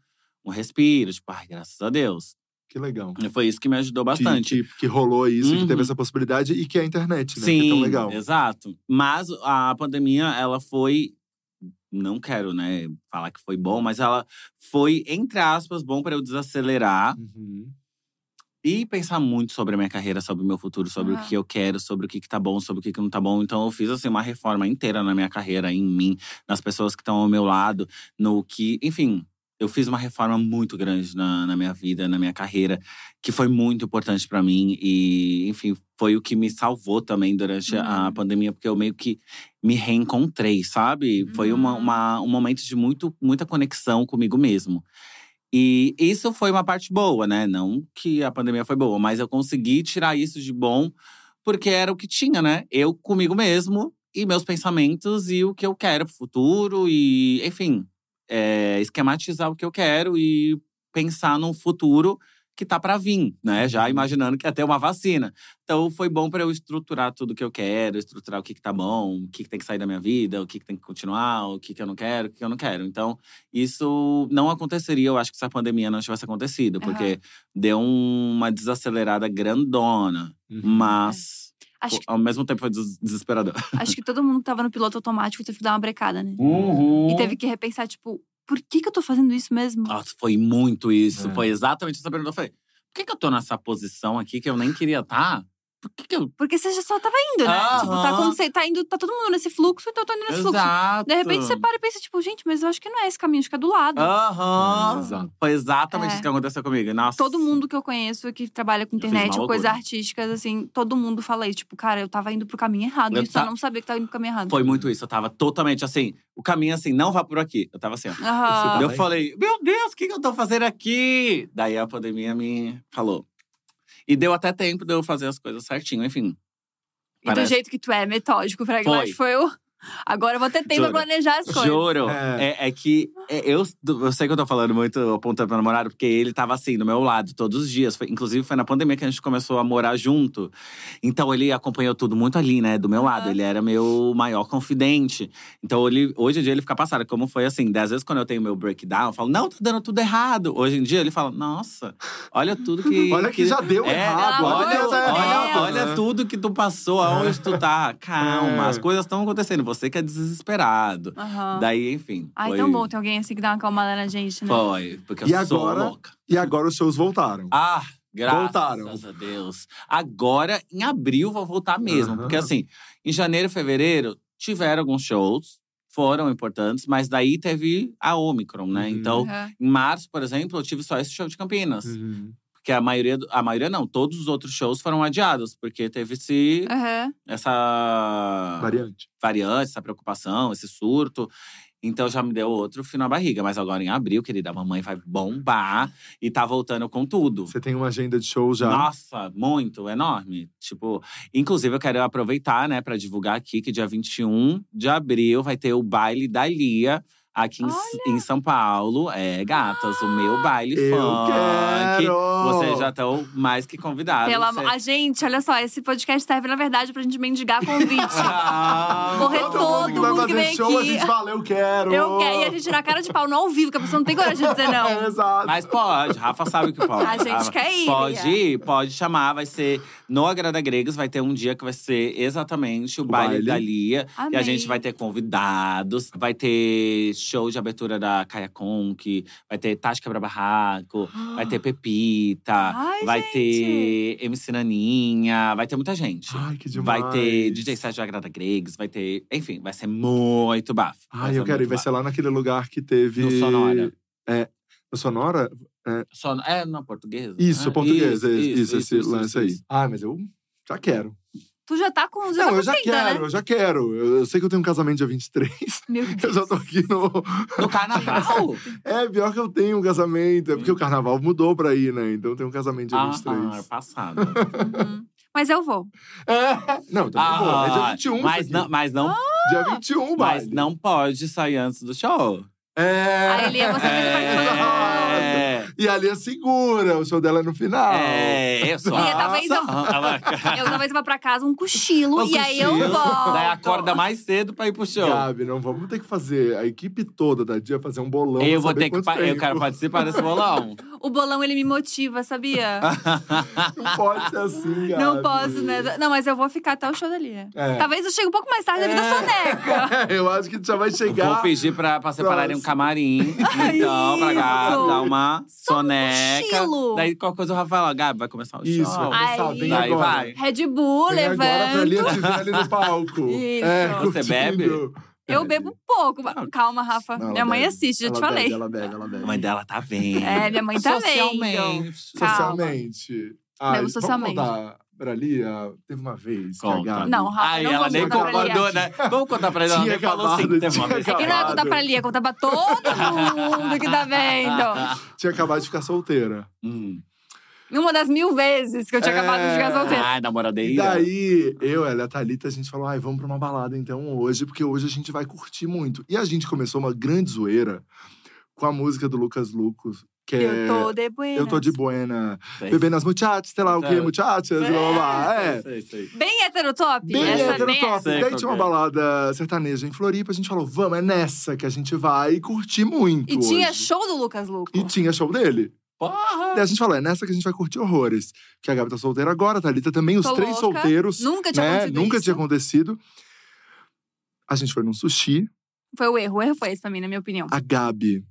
um respiro, tipo, ai, graças a Deus. Que legal. E foi isso que me ajudou Que, bastante. que, que rolou isso, que Uhum. teve essa possibilidade e que é a internet, né? Sim, Que é tão legal. exato. Mas a pandemia, ela foi. Não quero, né, falar que foi bom, mas ela foi, entre aspas, bom para eu desacelerar Uhum. E pensar muito sobre a minha carreira, sobre o meu futuro, sobre Ah. o que eu quero, sobre o que, que tá bom, sobre o que, que não tá bom. Então eu fiz assim uma reforma inteira na minha carreira, em mim, nas pessoas que estão ao meu lado, no que, enfim, eu fiz uma reforma muito grande na, na minha vida, na minha carreira, que foi muito importante pra mim e, enfim, foi o que me salvou também durante a Uhum. pandemia, porque eu meio que me reencontrei, sabe? Foi uma, Uhum. uma- um momento de muito, muita conexão comigo mesmo. E isso foi uma parte boa, né? Não que a pandemia foi boa, mas eu consegui tirar isso de bom porque era o que tinha, né? Eu comigo mesmo e meus pensamentos e o que eu quero pro futuro e, enfim, é, esquematizar o que eu quero e pensar num futuro que tá para vir, né? Já imaginando que ia ter uma vacina. Então foi bom para eu estruturar tudo que eu quero, estruturar o que, que tá bom, o que, que tem que sair da minha vida, o que, que tem que continuar, o que, que eu não quero, o que eu não quero. Então, isso não aconteceria, eu acho que se a pandemia não tivesse acontecido, porque deu uma desacelerada grandona, Uhum. mas Acho que, ao mesmo tempo foi des- desesperador. acho que todo mundo que tava no piloto automático teve que dar uma brecada, né? Uhum. E teve que repensar, tipo, por que, que eu tô fazendo isso mesmo? Nossa, foi muito isso. É. Foi exatamente essa pergunta. Eu falei, por que, que eu tô nessa posição aqui que eu nem queria estar? Por que, que eu. Porque você já só tava indo, né? Aham. Tipo, tá acontecendo, tá indo, tá todo mundo nesse fluxo, então eu tô indo nesse fluxo. Exato. De repente você para e pensa, tipo, gente, mas eu acho que não é esse caminho, acho que é do lado. Aham. Exato. Foi exatamente É. isso que aconteceu comigo. Nossa. Todo mundo que eu conheço que trabalha com Eu fiz internet uma ou coisas loucura. artísticas, assim, todo mundo fala isso. Tipo, cara, eu tava indo pro caminho errado. Eu e só ta- não sabia que tava indo pro caminho errado. Foi muito isso. Eu tava totalmente assim. O caminho assim, não vá por aqui. Eu tava assim, ó. Aham. Eu falei, meu Deus, o que, que eu tô fazendo aqui? Daí a pandemia me falou. E deu até tempo de eu fazer as coisas certinho, enfim. E do Parece- jeito que tu é, metódico, pragmático, foi o. Agora eu vou ter tempo pra Juro. planejar as coisas. Juro. É. É, é que é, eu, eu sei que eu tô falando muito apontando pro namorado, porque ele tava assim, do meu lado, todos os dias. Foi- inclusive, foi na pandemia que a gente começou a morar junto. Então, ele acompanhou tudo muito ali, né? Do meu lado. Ele era meu maior confidente. Então, ele, hoje em dia, ele fica passado. Como foi assim, às vezes quando eu tenho meu breakdown, eu falo, não, tá dando tudo errado. Hoje em dia, ele fala, nossa, olha tudo que. Olha que já deu é, errado. Olha, olha, olha né? tudo que tu passou, aonde tu tá. Calma, É. as coisas estão acontecendo. Você que é desesperado. Aham. Daí, enfim. Ai, foi, tão bom ter alguém assim que dá uma acalmada na gente, né? Foi, porque eu E sou agora? louca. E agora os shows voltaram. Ah, graças Voltaram. a Deus. Agora, em abril, vou voltar mesmo. Aham. Porque assim, em janeiro e fevereiro, tiveram alguns shows. Foram importantes, mas daí teve a Omicron, né? Uhum. Então, em março, por exemplo, eu tive só esse show de Campinas. Uhum. Porque a maioria, do- a maioria não, todos os outros shows foram adiados. Porque teve esse, Aham. essa Variante. variante, essa preocupação, esse surto. Então já me deu outro fio na barriga. Mas agora em abril, querida, a mamãe vai bombar e tá voltando com tudo. Você tem uma agenda de show já. Nossa, muito, enorme. Tipo, inclusive eu quero aproveitar, né, pra divulgar aqui que dia 21 de abril vai ter o baile da Lia aqui em, em São Paulo. É, gatas, o meu baile Eu funk. quero! Vocês já estão mais que convidados. Pela... Cê- A gente, olha só, esse podcast serve, na verdade, pra gente mendigar convite. Ah, Morrer Todo todo mundo que vai mundo que fazer vem show, a aqui. gente fala, eu quero! Eu quero. E a gente na cara de pau, no ao vivo, que a pessoa não tem coragem de dizer É, não. exato. Mas pode, Rafa sabe que pode. A gente Rafa. quer ir, Pode ir, pode chamar. Vai ser no Agrada Gregos, vai ter um dia que vai ser exatamente o, O baile, baile. da Lia. E a Amei. gente vai ter convidados, vai ter show de abertura da Kaia Conk, vai ter Tati Quebra Barraco, vai ter Pepita, Ai, vai gente. ter MC Naninha, vai ter muita gente. Ai, que demais. Vai ter DJ Sérgio de Agrada Gregos, vai ter. Enfim, vai ser muito bafo. Ai, eu quero ir. Vai ser lá naquele lugar que teve… No Sonora. É. No Sonora? Só, é, na portuguesa. Isso, né? português. é Isso, esse isso, lance isso, aí. isso. Ah, mas eu já quero. Tu já tá com. Já Não, tá eu já com 30, quero, né? eu já quero. Eu, eu sei que eu tenho um casamento dia 23. Meu Eu Deus. já tô aqui no. No carnaval? É, pior que eu tenho um casamento. É porque o carnaval mudou pra ir, né? Então tem um casamento dia ah, 23. passado. Uhum. Mas eu vou. É. Não, então tá bom. É dia 21. Ah, mas isso não, mas não, Dia 21, mas baile. não pode sair antes do show. É. A Elia, você tem que participar. É, E ali é segura, o show dela é no final. é, eu sou. Lia, talvez eu- Eu talvez vá pra casa um cochilo Um e aí eu cochilo. volto. Daí acorda mais cedo pra ir pro show. Gabi, não vamos ter que fazer a equipe toda da dia fazer um bolão. eu pra vou ter que. pa- Eu tempo. quero participar desse bolão. O bolão, ele me motiva, sabia? Não pode ser assim, Gabi. Não posso, né? Não, mas eu vou ficar até o show da Lia. É. Talvez eu chegue um pouco mais tarde devido à É. soneca. eu acho que já vai chegar. Vou pedir pra, pra separarem um camarim. Então, pra dar uma Só um soneca. cochilo. Daí qualquer coisa o Rafa fala, Gabi, vai começar o Isso, show. vai começar, Aí. vem Daí agora. vai. Red Bull, Vem agora pra te ver ali no palco. Isso. É, Você curtindo. bebe? Eu bebo um pouco. Calma, Rafa. Não, minha mãe bebe. assiste, já Ela te bebe, falei. Ela bebe, ela bebe. A mãe dela tá vendo. É, minha mãe tá vendo. Socialmente. Calma. Socialmente. Ai, Bebo socialmente. Vamos contar pra Lia? Teve uma vez que a Conta. Gabi… Não, Rafa, Ai, não ela nem concordou, né? Vamos contar pra ela. Ela Tinha nem falou assim. acabado, Teve uma vez. É que não é contar pra Lia, é contar pra todo mundo que tá vendo. Tinha acabado de ficar solteira. Hum. Uma das mil vezes que eu tinha É. acabado de ficar solteira. Ai, E namoradeira. daí, eu, ela e a Thalita, a gente falou, ai, vamos pra uma balada então hoje, porque hoje a gente vai curtir muito. E a gente começou uma grande zoeira com a música do Lucas Lucas, que é… Eu tô de buenas. Eu tô de buena, Sei. bebendo as muchachas, sei lá o que, Sei. muchachas, blá blá blá. É. Sei, sei. Bem heterotop? Bem Essa heterotop. Daí tinha uma é. balada sertaneja em Floripa, a gente falou, vamos, é nessa que a gente vai curtir muito E tinha hoje. show do Lucas Luco. E tinha show dele. Porra! Daí a gente falou, é nessa que a gente vai curtir horrores. Que a Gabi tá solteira agora, a Thalita também, os Tô três louca. solteiros. Nunca tinha né? acontecido Nunca isso. tinha acontecido. A gente foi num sushi. Foi o erro. O erro foi esse pra mim, na minha opinião. A Gabi.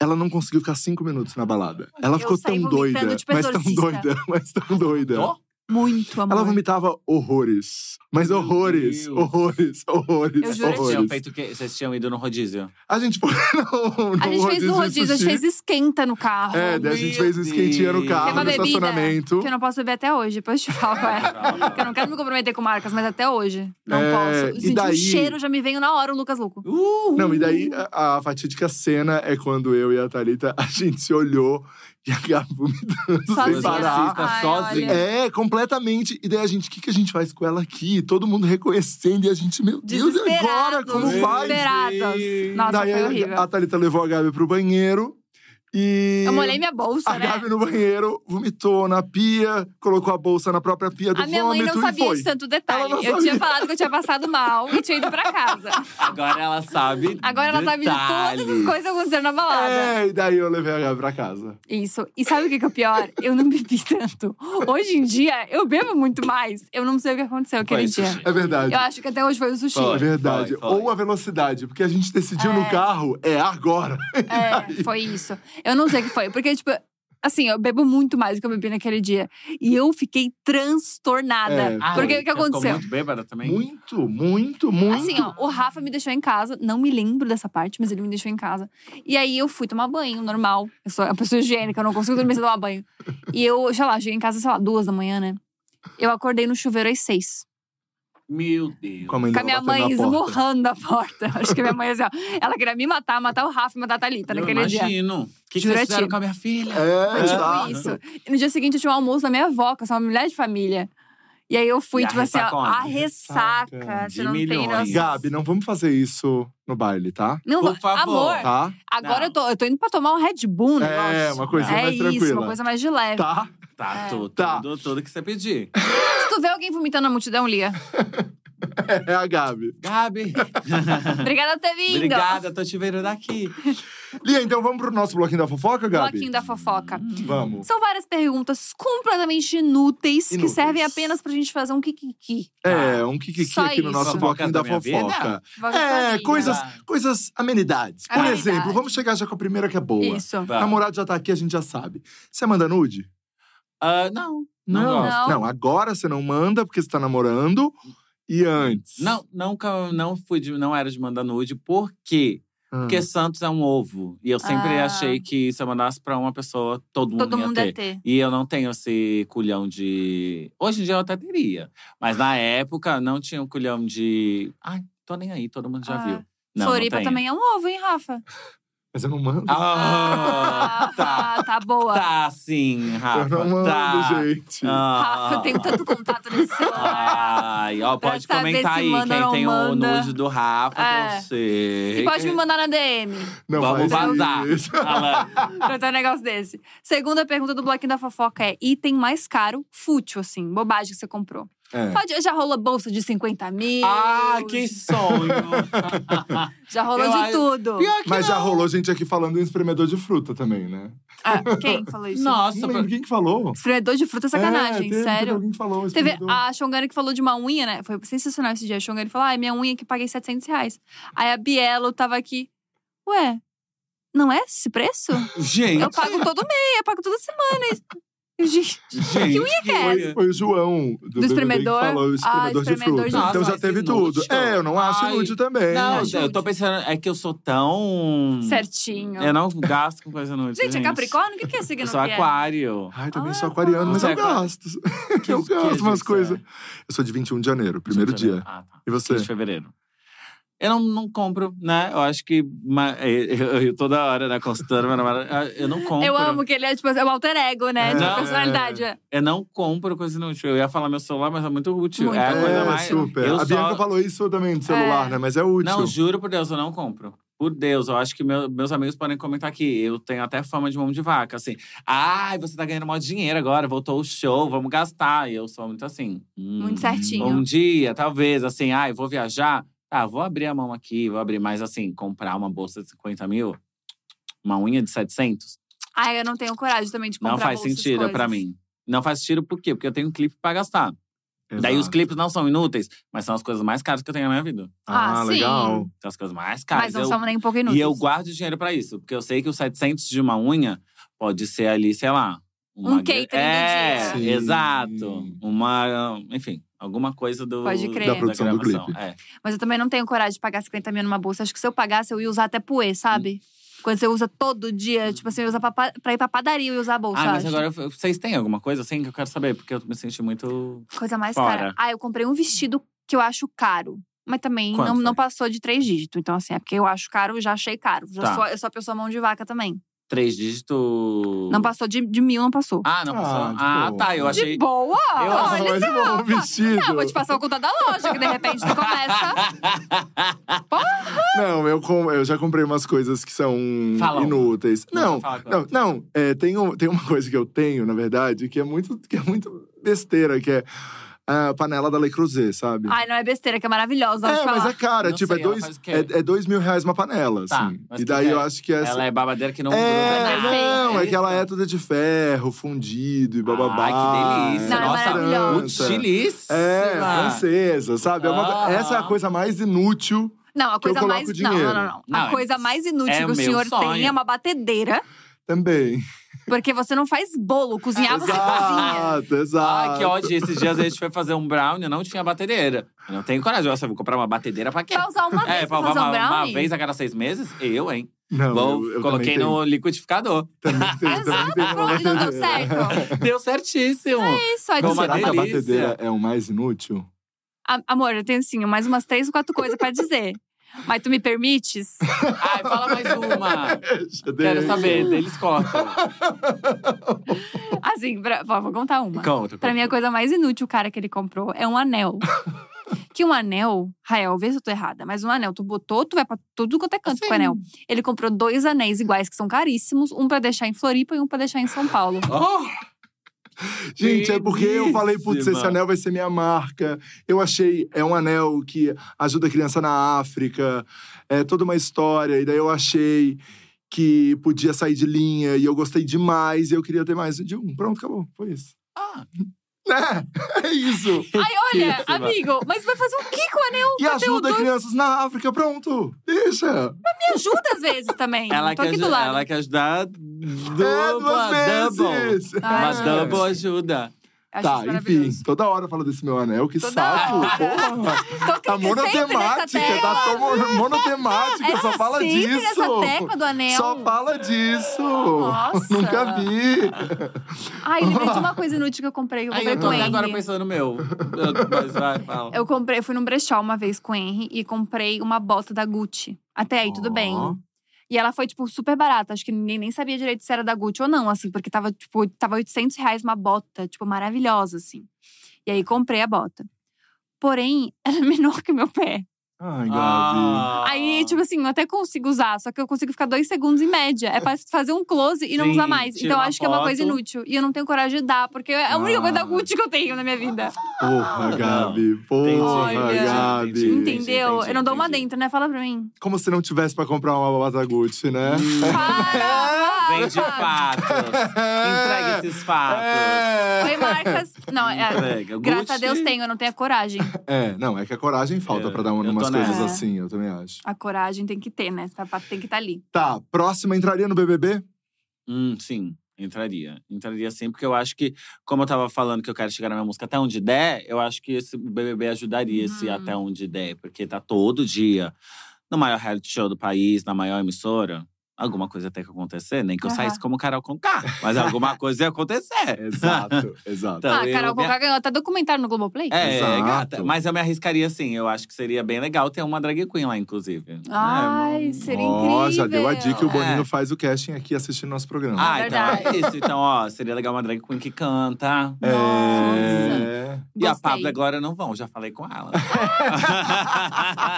Ela não conseguiu ficar cinco minutos na balada. Ela Eu ficou tão doida. Mas tão doida, mas tão doida. Ó, Muito, amor. Ela vomitava horrores. Mas Meu horrores, Deus. horrores, horrores, Eu juro. Vocês tinham horrores. feito o quê? Vocês tinham ido no rodízio? A gente foi no, no A gente fez no rodízio, a gente fez esquenta no carro. É, daí a gente fez um esquentinha no carro, no bebida estacionamento. Que eu não posso beber até hoje, depois te falo qual é. Porque eu não quero me comprometer com marcas, mas até hoje. Não É, posso. e Senti daí- o cheiro, já me veio na hora o Lucas Luco. Uh! Não, e daí a, a fatídica cena é quando eu e a Thalita, a gente se olhou E a Gabi vomitando sem Sozinha. parar. Tá Ai, sozinha. É, completamente. E daí a gente, o que, que a gente faz com ela aqui? Todo mundo reconhecendo e a gente, meu Deus, e agora? Como vai? Desesperadas. Nossa, daí foi a- horrível. a Thalita levou a Gabi pro banheiro e. Eu molhei minha bolsa, A né? Gabi no banheiro vomitou na pia, colocou a bolsa na própria pia do A minha mãe não sabia foi. de tanto detalhe. Eu sabia. tinha falado que eu tinha passado mal e tinha ido pra casa. Agora ela sabe. Agora ela sabe de todas as detalhes. coisas que aconteceram na balada. É, e daí eu levei a Gabi pra casa. Isso. E sabe o que que é o pior? Eu não bebi tanto. Hoje em dia, eu bebo muito mais. Eu não sei o que aconteceu aquele Foi dia. É verdade. Eu acho que até hoje foi o sushi. Foi. É verdade. foi. Ou a velocidade, porque a gente decidiu no É. carro, é agora. É, foi isso. Eu não sei o que foi. Porque, tipo, assim, eu bebo muito mais do que eu bebi naquele dia. E eu fiquei transtornada. É, Ah, Porque o que você ficou aconteceu? muito bêbada também? Muito, muito, muito. Assim, ó, o Rafa me deixou em casa. Não me lembro dessa parte, mas ele me deixou em casa. E aí eu fui tomar banho, normal. Eu sou uma pessoa higiênica, eu não consigo dormir sem tomar banho. E eu, sei lá, cheguei em casa, sei lá, duas da manhã, né? Eu acordei no chuveiro às seis. Meu Deus. Com a mãe Com a minha mãe esmurrando a porta. Acho que minha mãe, assim, ó, ela queria me matar, matar o Rafa e matar a Thalita Eu naquele dia. imagino. O que, que a vocês fizeram com a minha filha? É, Foi tipo isso. E no dia seguinte eu tinha um almoço da minha avó, que é uma mulher de família. E aí eu fui, E a tipo assim, ó, a ressaca. Ressaca Você não tem noção. Gabi, não vamos fazer isso no baile, tá? Não, Por favor. amor, Tá? agora Não. eu tô, eu tô indo pra tomar um Red Bull, negócio. É, uma coisa é mais isso, tranquila. uma coisa mais de leve. Tá? Tá, É. tudo, Tá. tudo, tudo que você pedir. Se tu vê alguém vomitando na multidão, Lia. É a Gabi. Gabi, Obrigada por ter vindo. obrigada, tô te vendo daqui. Lia, então vamos pro nosso bloquinho da fofoca, Gabi? Bloquinho da fofoca. Vamos. São várias perguntas completamente inúteis, que Inúteis. servem apenas pra gente fazer um kikiki. É, um kikiki Só aqui no isso. nosso Fofoca bloquinho da da vida? fofoca. É, coisas, coisas amenidades. Por Amenidade. exemplo, vamos chegar já com a primeira que é boa. Isso. Vai. Namorado já tá aqui, a gente já sabe. Você manda nude? Ah, não, não, Não. Não. agora você não manda porque você tá namorando. E antes? Não, nunca, não fui de, não era de mandar nude, por quê? Ah. Porque Santos é um ovo. E eu sempre Ah. achei que se eu mandasse pra uma pessoa, todo mundo Todo ia mundo ter. deve ter. E eu não tenho esse culhão de. Hoje em dia eu até teria. Mas na época não tinha um culhão de. Ai, tô nem aí, todo mundo já Ah. viu. Não, Floripa não também é um ovo, hein, Rafa? Mas eu não mando. Ah, tá. tá, tá boa. Tá, sim, Rafa. eu não mando, tá. gente. Ah. Rafa, eu tenho tanto contato nesse celular. Ai, ó, pode comentar aí manda quem tem manda. o nude do Rafa, É. eu sei. E pode me mandar na DM. Não Vamos vazar. pra ter um negócio desse. Segunda pergunta do bloquinho da fofoca é: item mais caro, fútil, assim, bobagem que você comprou. É. Pode, já rolou bolsa de 50 mil. Ah, que sonho! Já rolou Eu de acho- tudo. Pior que Mas já não. rolou gente aqui falando em espremedor de fruta também, né? Ah, quem falou isso? Nossa, não pra- lembro quem que falou. Esfriador de fruta é sacanagem, É, teve- sério. alguém que falou Teve espremedor. a Xongani que falou de uma unha, né? Foi sensacional esse dia. A Xongani falou: ah, minha unha que paguei 700 reais. Aí a Bielo tava aqui. Ué, não é esse preço? Gente, Eu pago todo mês, eu pago toda semana. Gente, gente. que unha que é essa? Foi o João do, BBB espremedor? que falou o espremedor, Ah, de espremedor fruta. de então fruta. já Nossa, teve mas tudo. inútil. É, eu não acho Ai. inútil também. Não, ajude. eu tô pensando, é que eu sou tão. certinho. Eu não gasto com coisa inútil. Gente, é Capricórnio? O que que é signo Eu sou que é? aquário. Ai, também Ah, sou aquariano, mas eu é gasto. Eu gasto umas coisas. é? Eu sou de 21 de janeiro, primeiro dia. Ah, tá. E você? 15 de fevereiro. Eu não, não compro, né? Eu acho que. ma- Eu, eu toda hora, né? Consultando meu namorado. Eu não compro. Eu amo que ele é, tipo, é o alter ego, né? É. De Não, personalidade. é. Eu não compro coisa inútil. Eu ia falar meu celular, mas é muito útil. Muito é a coisa é, mais. super. Eu a só- Bianca falou isso também do celular, É. né? Mas é útil. Não, juro por Deus, eu não compro. Por Deus, eu acho que meu- meus amigos podem comentar aqui. Eu tenho até fama de mão de vaca, assim. Ai, você tá ganhando mó dinheiro agora, voltou o show, vamos gastar. E eu sou muito assim. hum, Muito certinho. Um dia, talvez, assim, ai, vou viajar. Tá, vou abrir a mão aqui, vou abrir. Mas assim, comprar uma bolsa de 50 mil, uma unha de 700, Ai, eu não tenho coragem também de comprar não faz bolsas, sentido pra coisas. mim. Não faz sentido por quê? Porque eu tenho um clipe pra gastar. Daí os Exato. clipes não são inúteis, mas são as coisas mais caras que eu tenho na minha vida. Ah, Ah, sim. legal. São as coisas mais caras. Mas não Eu- são nem um pouco inúteis. E eu guardo dinheiro pra isso, porque eu sei que os 700 de uma unha pode ser ali, sei lá. Uma Um catering do é, dia. exato. Uma, enfim, alguma coisa do Pode crer. Da produção do gravação. clipe. É. Mas eu também não tenho coragem de pagar 50 mil numa bolsa. Acho que se eu pagasse, eu ia usar até puê, sabe? Quando você usa todo dia, tipo assim, usa pra, pra ir pra padaria e usar a bolsa. Ah, mas acho. agora eu- vocês têm alguma coisa assim que eu quero saber, porque eu me senti muito. Coisa mais Fora. cara. Ah, eu comprei um vestido que eu acho caro. Mas também Quanto não, foi? não passou de três dígitos. Então, assim, é porque eu acho caro, já achei caro. Já Tá. sou, eu sou a pessoa mão de vaca também. Três dígitos. Não passou de, de mil, não passou. Ah, não Ah, passou. de Ah, boa. tá. Eu achei. De boa! Eu Ah, acho- Olha só. um vestido. Não, vou te passar o conta da loja, que de repente tu começa. Não, eu, com- eu já comprei umas coisas que são Fala inúteis. Não, Não, não, não. É, tem, um- tem uma coisa que eu tenho, na verdade, que é muito, que é muito besteira, que é a panela da Le Creuset, sabe? Ai, não é besteira, que é maravilhosa. é, mas falar. é cara, Não tipo, sei, é, dois, é, é dois mil reais uma panela, Tá, assim. E daí é? eu acho que essa. Ela é babadeira que não É, gruda nada. não, é que ela é toda de ferro, fundido e bababá. Ai, que delícia. Não, é Nossa, maravilhosa. utilíssima. É, francesa, sabe? É uma- Ah. essa é a coisa mais inútil. Não, a que eu coisa coloco mais. dinheiro. Não, não, não, não. A coisa mais inútil é que o senhor sonho. tem é uma batedeira. Também. Porque você não faz bolo. Cozinhar, você cozinha. Exato, exato. Ai, que ódio. Esses dias a gente foi fazer um brownie, não tinha batedeira. Eu não tenho coragem. Nossa, eu vou comprar uma batedeira pra quê? Pra usar uma vez É, pra pra fazer uma, um uma brownie? vez a cada seis meses? Eu, hein? Não, Vou, eu- eu coloquei no liquidificador. Também tenho, também Exato, tenho uma pronto, não deu certo. Deu certíssimo. Isso, aí Deu tu uma Será que a batedeira é o mais inútil? A- Amor, eu tenho assim, mais umas três ou quatro coisas pra dizer. Mas tu me permites? Ai, fala mais uma. Quero saber, deles cortam. Assim, pra- ó, vou contar uma. Conta, Pra conta. mim, a coisa mais inútil, cara, que ele comprou é um anel. que um anel, Rael, vê se eu tô errada, mas um anel, tu botou, tu vai pra tudo quanto é canto com o anel. Ele comprou dois anéis iguais que são caríssimos, um pra deixar em Floripa e um pra deixar em São Paulo. Oh! Gente, é porque eu falei, putz, esse anel vai ser minha marca. Eu achei, é um anel que ajuda a criança na África, é toda uma história. E daí eu achei que podia sair de linha e eu gostei demais e eu queria ter mais de um. Pronto, acabou. Foi isso. Ah. É, é isso. Ai, olha, Riquíssima. amigo, mas vai fazer o que com o anel? E ajuda dois- crianças na África, pronto. Deixa. Me ajuda às vezes também. Ela tô quer, aqui do ela quer ajudar é, dupla, duas double. vezes. Ai, Uma É. double ajuda. Acho Tá, isso enfim, toda hora fala desse meu anel, que Toda saco. hora. Porra. Tá monotemática, tá tão monotemática, É só fala disso. nessa tecla do anel. Só fala disso. Nossa. Nunca vi. Ai, lembrei de uma coisa inútil que eu comprei. Eu Ai, comprei eu tô agora pensando no meu. Eu- Mas vai, fala. Eu comprei, eu fui num brechó uma vez com o Henry e comprei uma bota da Gucci. Até aí, tudo bem. E ela foi, tipo, super barata. Acho que ninguém nem sabia direito se era da Gucci ou não, assim. Porque tava, tipo, tava 800 reais uma bota, tipo, maravilhosa, assim. E aí, comprei a bota. Porém, ela é menor que o meu pé. Ai, Gabi. Ah. Aí, tipo assim, eu até consigo usar. Só que eu consigo ficar dois segundos em média. É pra fazer um close e não Sim, usar mais. tira Então, uma acho que é uma coisa inútil. E eu não tenho coragem de dar. Porque é a única coisa da Ah. Gucci que eu tenho na minha vida. Porra. Gabi. Porra, Olha. Gabi. Entendi. Entendeu? entendi, eu não dou uma entendi. dentro, né? Fala pra mim. Como se não tivesse pra comprar uma bota Gucci, né? Para! Vende fatos. Entrega esses fatos. É. Foi marcas. Não, é, Entrega. graças a. Deus tenho, eu não tenho a coragem. É, não, é que a coragem falta É, pra dar umas coisas nessa. assim, eu também acho. A coragem tem que ter, né? Tá- Tem que estar ali. Tá, próxima entraria no BBB? Hum, sim, entraria. Entraria sim, porque eu acho que, como eu tava falando que eu quero chegar na minha música até onde der, eu acho que esse BBB ajudaria esse Uhum. até onde der, porque tá todo dia no maior reality show do país, na maior emissora. Alguma coisa tem que acontecer, nem que eu saísse como Carol Conká, mas alguma coisa ia acontecer. Exato, exato. Então, ah, Carol me- Conká ganhou até documentário no Globoplay. É, Exato. gata. Mas eu me arriscaria sim. Eu acho que seria bem legal ter uma drag queen lá, inclusive. Ai, É, seria Ó, incrível. já deu a dica, o Boninho É. faz o casting aqui assistindo nosso programa. Ah, então Verdade. é isso. Então, ó, seria legal uma drag queen que canta. É. E a. Pablo e a Glória não vão, já falei com ela.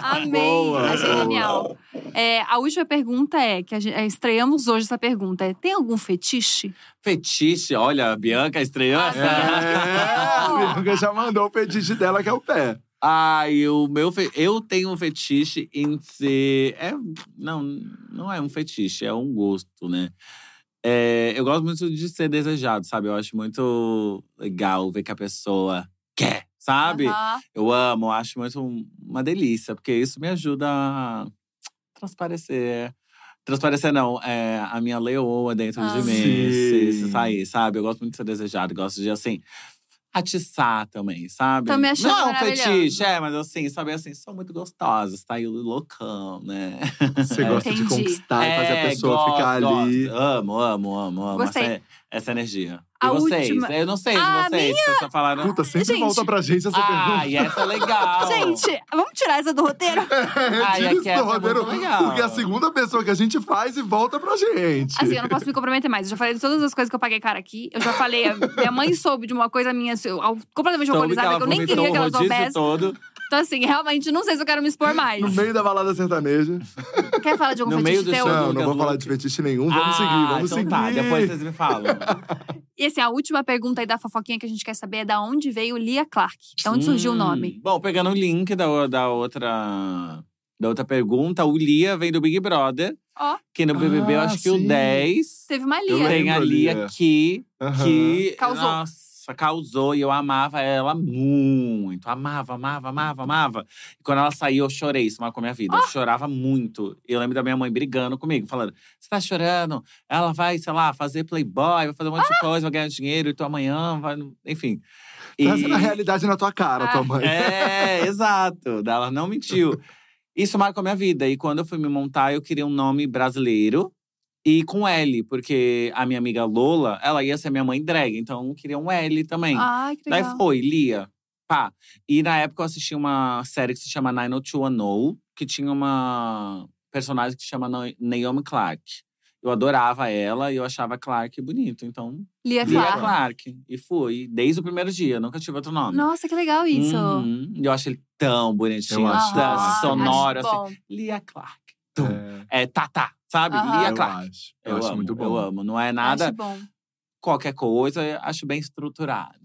Amei, Boa, achei genial. É, a última pergunta é, que a gente, é, estreamos hoje essa pergunta, é, tem algum fetiche? Fetiche, olha, a Bianca estreou. Ah, É, a Bianca já mandou o fetiche dela, que é o pé. Ai, o meu fe... eu tenho um fetiche em ser. É... Não, não é um fetiche, é um gosto, né? É, eu gosto muito de ser desejado, sabe? Eu acho muito legal ver que a pessoa quer, sabe? Aham. Eu amo, acho muito um- uma delícia, porque isso me ajuda a transparecer. Transparecer, não, é a minha leoa dentro Ah. de mim. Se, se sair, sabe? Eu gosto muito de ser desejado, gosto de, assim, atiçar também, sabe? Tô me achando não é um fetiche, é, mas assim, sabe, assim, são muito gostosos, tá aí o loucão, né? Você gosta de Entendi. conquistar e fazer a É, pessoa gosto, ficar ali. gosto. Amo, amo, amo, amo Gostei. essa, essa energia. E A vocês? última. Eu não sei de vocês. Vocês só falaram. Puta, sempre Gente. volta pra gente essa ah, pergunta. e essa é legal. Gente, vamos tirar essa do roteiro? Ah, e Tira aqui isso essa do é roteiro, legal. Porque é a segunda pessoa que a gente faz e volta pra gente. Assim, eu não posso me comprometer mais. Eu já falei de todas as coisas que eu paguei cara aqui. Eu já falei, minha mãe soube de uma coisa minha assim, completamente Soube alcoolizada, que, eu nem queria que ela soubesse. todo. Então, assim, realmente não sei se eu quero me expor mais. No meio da balada sertaneja. Quer falar de algum No fetiche meio do teu? Não, não vou falar de fetiche nenhum. Vamos ah, seguir, vamos então seguir. tá, depois vocês me falam. E assim, a última pergunta aí da fofoquinha que a gente quer saber é da onde veio Lia Clark? Da onde surgiu o Hum, nome? Bom, pegando o link da, da outra. Da outra pergunta, o Lia vem do Big Brother. Ó. Que no BBB, eu Ah, acho que o sim. 10 Teve uma Eu Lia. tem a Lia Lia. aqui, Aham. que. Causou. Nossa, causou. E eu amava ela muito. Amava, amava, amava, amava. E quando ela saiu, eu chorei. Isso marcou minha vida. Eu chorava muito. Eu lembro da minha mãe brigando comigo, falando: Você tá chorando? Ela vai, sei lá, fazer playboy, vai fazer um monte de coisa, vai ganhar dinheiro, e tu amanhã vai. Enfim. Trazendo a realidade na tua cara, tua Ah. mãe. É, exato. Ela não mentiu. Isso marcou minha vida. E quando eu fui me montar, eu queria um nome brasileiro e com L, porque a minha amiga Lola, ela ia ser minha mãe drag, então eu queria um L também. Ai, que Daí legal. foi, Lia. Pá. E na época eu assisti uma série que se chama 90210, que tinha uma personagem que se chama Na- Naomi Clark. Eu adorava ela e eu achava Clark bonito. Então, Lia Lia Clark. Clark. E fui, desde o primeiro dia, nunca tive outro nome. Nossa, que legal isso. Uhum. Eu acho ele tão bonitinho, Eu acho sonoro, acho assim. Lia Clark. Tum. É, É Tata, sabe? Aham. Lia eu Clark. acho. Eu, acho amo, muito bom. Eu amo. Não é nada, Acho bom. qualquer coisa, eu acho bem estruturado.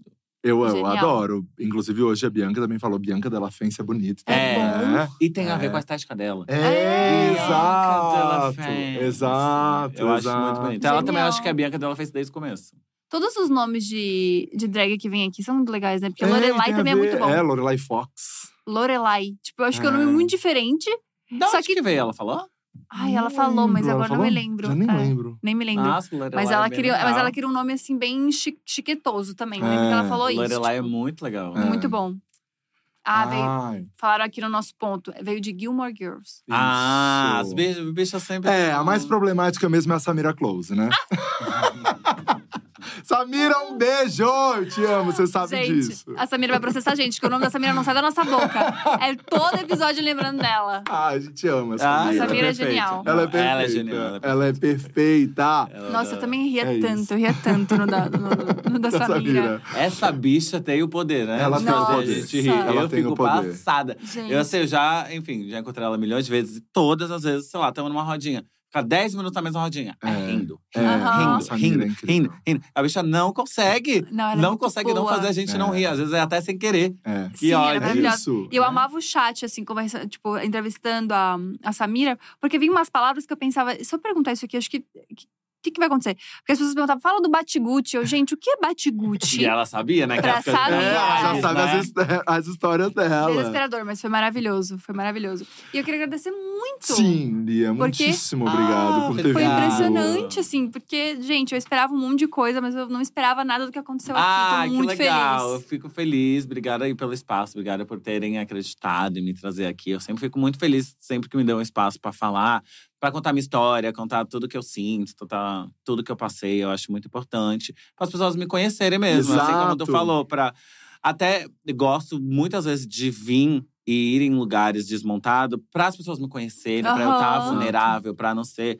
Eu, eu Genial. adoro. Inclusive, hoje a Bianca também falou Bianca Della Fence é bonita. É bom. E tem a ver É. com a estética dela. É, É. Bianca Della exato. Fence. Exato. Eu acho exato. muito bonito. Ela também Genial. acho que a Bianca dela fez desde o começo. Todos os nomes de, de drag que vem aqui são muito legais, né? Porque É, Lorelai também é muito bom. É, Lorelai Fox. Lorelai. Tipo, eu acho que é um É. nome muito diferente. Da Só onde que- que veio? Ela falou? Ai, ela Não falou, mas lembro. Ela agora não me lembro. Já nem É, lembro. Nem me lembro. Nossa, Lorelai mas ela é queria, mas legal. ela queria um nome assim bem chi- chiquetoso também. Eu lembro que ela É, falou isso. Lorelai é tipo, muito legal. É. Muito bom. Ah, veio, falaram aqui no nosso ponto. Veio de Gilmore Girls. Ah, isso. as bichas, bichas sempre. É, a mais problemática mesmo é a Samira Close, né? Samira, um beijo! Eu te amo, você sabe gente, disso. a Samira vai processar a gente, porque o nome da Samira não sai da nossa boca. É todo episódio lembrando dela. Ah, a gente ama a Ah, Samira. A Samira é perfeita. genial. Ela é perfeita. Ela é genial. Ela é perfeita. Ela- Nossa, eu também ria É tanto, eu ria tanto no da, no, no da Da Samira. Essa bicha tem o poder, né? Ela tem o poder. gente. Ela eu tem fico o poder. passada. Gente, Eu sei, eu já, enfim, já encontrei ela milhões de vezes. E todas as vezes, sei lá, estamos numa rodinha. Fica 10 minutos na mesma rodinha. É, É. rindo. É, Rindo, Samira rindo, é rindo, rindo. A bicha não consegue. não, é não consegue não boa. fazer a gente É. não rir. Às vezes é até sem querer. É. Sim, ela é É maravilhosa. isso. E eu amava o chat, assim, conversa, tipo, entrevistando a, a Samira, porque vinha umas palavras que eu pensava, se eu perguntar isso aqui, acho que. O que, que vai acontecer? Porque as pessoas perguntavam, fala do Batiguti. Eu, gente, o que é Batiguti? E ela sabia, né? Que ela saber. É, ela já É, sabe né? as, his- as histórias dela. Desesperador, mas foi maravilhoso. Foi maravilhoso. E eu queria agradecer muito. Sim, Lia, Porque- muitíssimo obrigado Ah, por ter Foi vindo. impressionante, assim, porque, gente, eu esperava um monte de coisa, mas eu não esperava nada do que aconteceu Ah, aqui. Tô que muito legal. Eu fico feliz. Obrigada aí pelo espaço. Obrigada por terem acreditado e me trazer aqui. Eu sempre fico muito feliz, sempre que me dão um espaço para falar, para contar minha história, contar tudo que eu sinto, contar tudo que eu passei. Eu acho muito importante. Para as pessoas me conhecerem mesmo. Assim como tu Exato. falou, para até gosto muitas vezes de vir e ir em lugares desmontado para as pessoas me conhecerem, para eu estar Aham. vulnerável, para não ser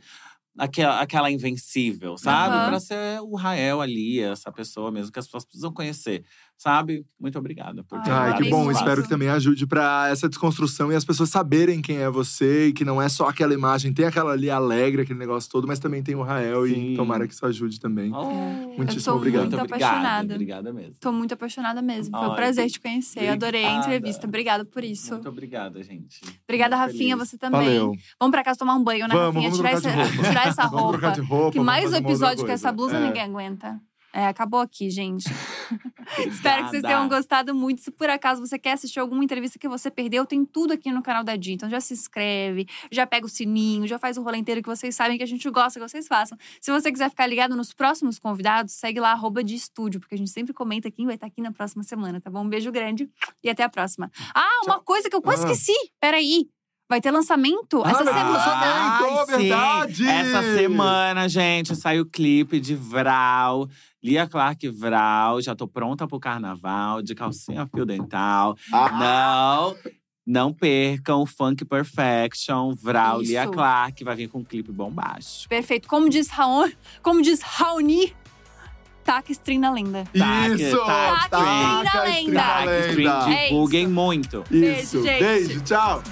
aquela, aquela invencível, sabe? Aham. Pra ser o Rael ali, essa pessoa mesmo que as pessoas precisam conhecer, sabe? Muito obrigada por ter Ai, que bom. muito. Espero que também ajude pra essa desconstrução e as pessoas saberem quem é você e que não é só aquela imagem. Tem aquela ali alegre, aquele negócio todo, mas também tem o Rael Sim. e tomara que isso ajude também. Oh, Muitíssimo obrigado. muito obrigada. apaixonada. Obrigada mesmo. Tô muito apaixonada mesmo. Foi um Ai, prazer te conhecer. Adorei a obrigada. entrevista. Obrigada por isso. Muito obrigada, gente. Obrigada, Muito Rafinha, feliz. você também. Valeu. Vamos pra casa tomar um banho, né, Vamos, Rafinha? vamos tirar, essa, roupa. tirar essa Vamos trocar de roupa. roupa. Que mais um episódio com coisa. essa blusa É. ninguém aguenta. É, acabou aqui, gente. Espero que vocês tenham gostado muito. Se por acaso você quer assistir alguma entrevista que você perdeu, tem tudo aqui no canal da Di. Então já se inscreve, já pega o sininho, já faz o rolê inteiro que vocês sabem que a gente gosta que vocês façam. Se você quiser ficar ligado nos próximos convidados, segue lá, arroba de estúdio, porque a gente sempre comenta quem vai estar aqui na próxima semana, tá bom? Um beijo grande e até a próxima. Ah, uma coisa que eu quase Ah. esqueci. Peraí. Vai ter lançamento essa Ah, ter semana. lançamento. Ai, Tô, verdade! Essa semana, gente, sai o clipe de Vral. Lia Clark Vral. Já tô pronta pro carnaval, de calcinha fio dental. Ah, Não, não percam o Funk Perfection. Vral, Lia Isso. Clark. Vai vir com um clipe bombástico. Perfeito. Como diz Raoni, como diz Raoni, taca stream na lenda. Taca, Isso! taca, stream na Taca, lenda. stream na Tá, que stream, lenda. É divulguem muito. Isso. Beijo, gente. Beijo, tchau.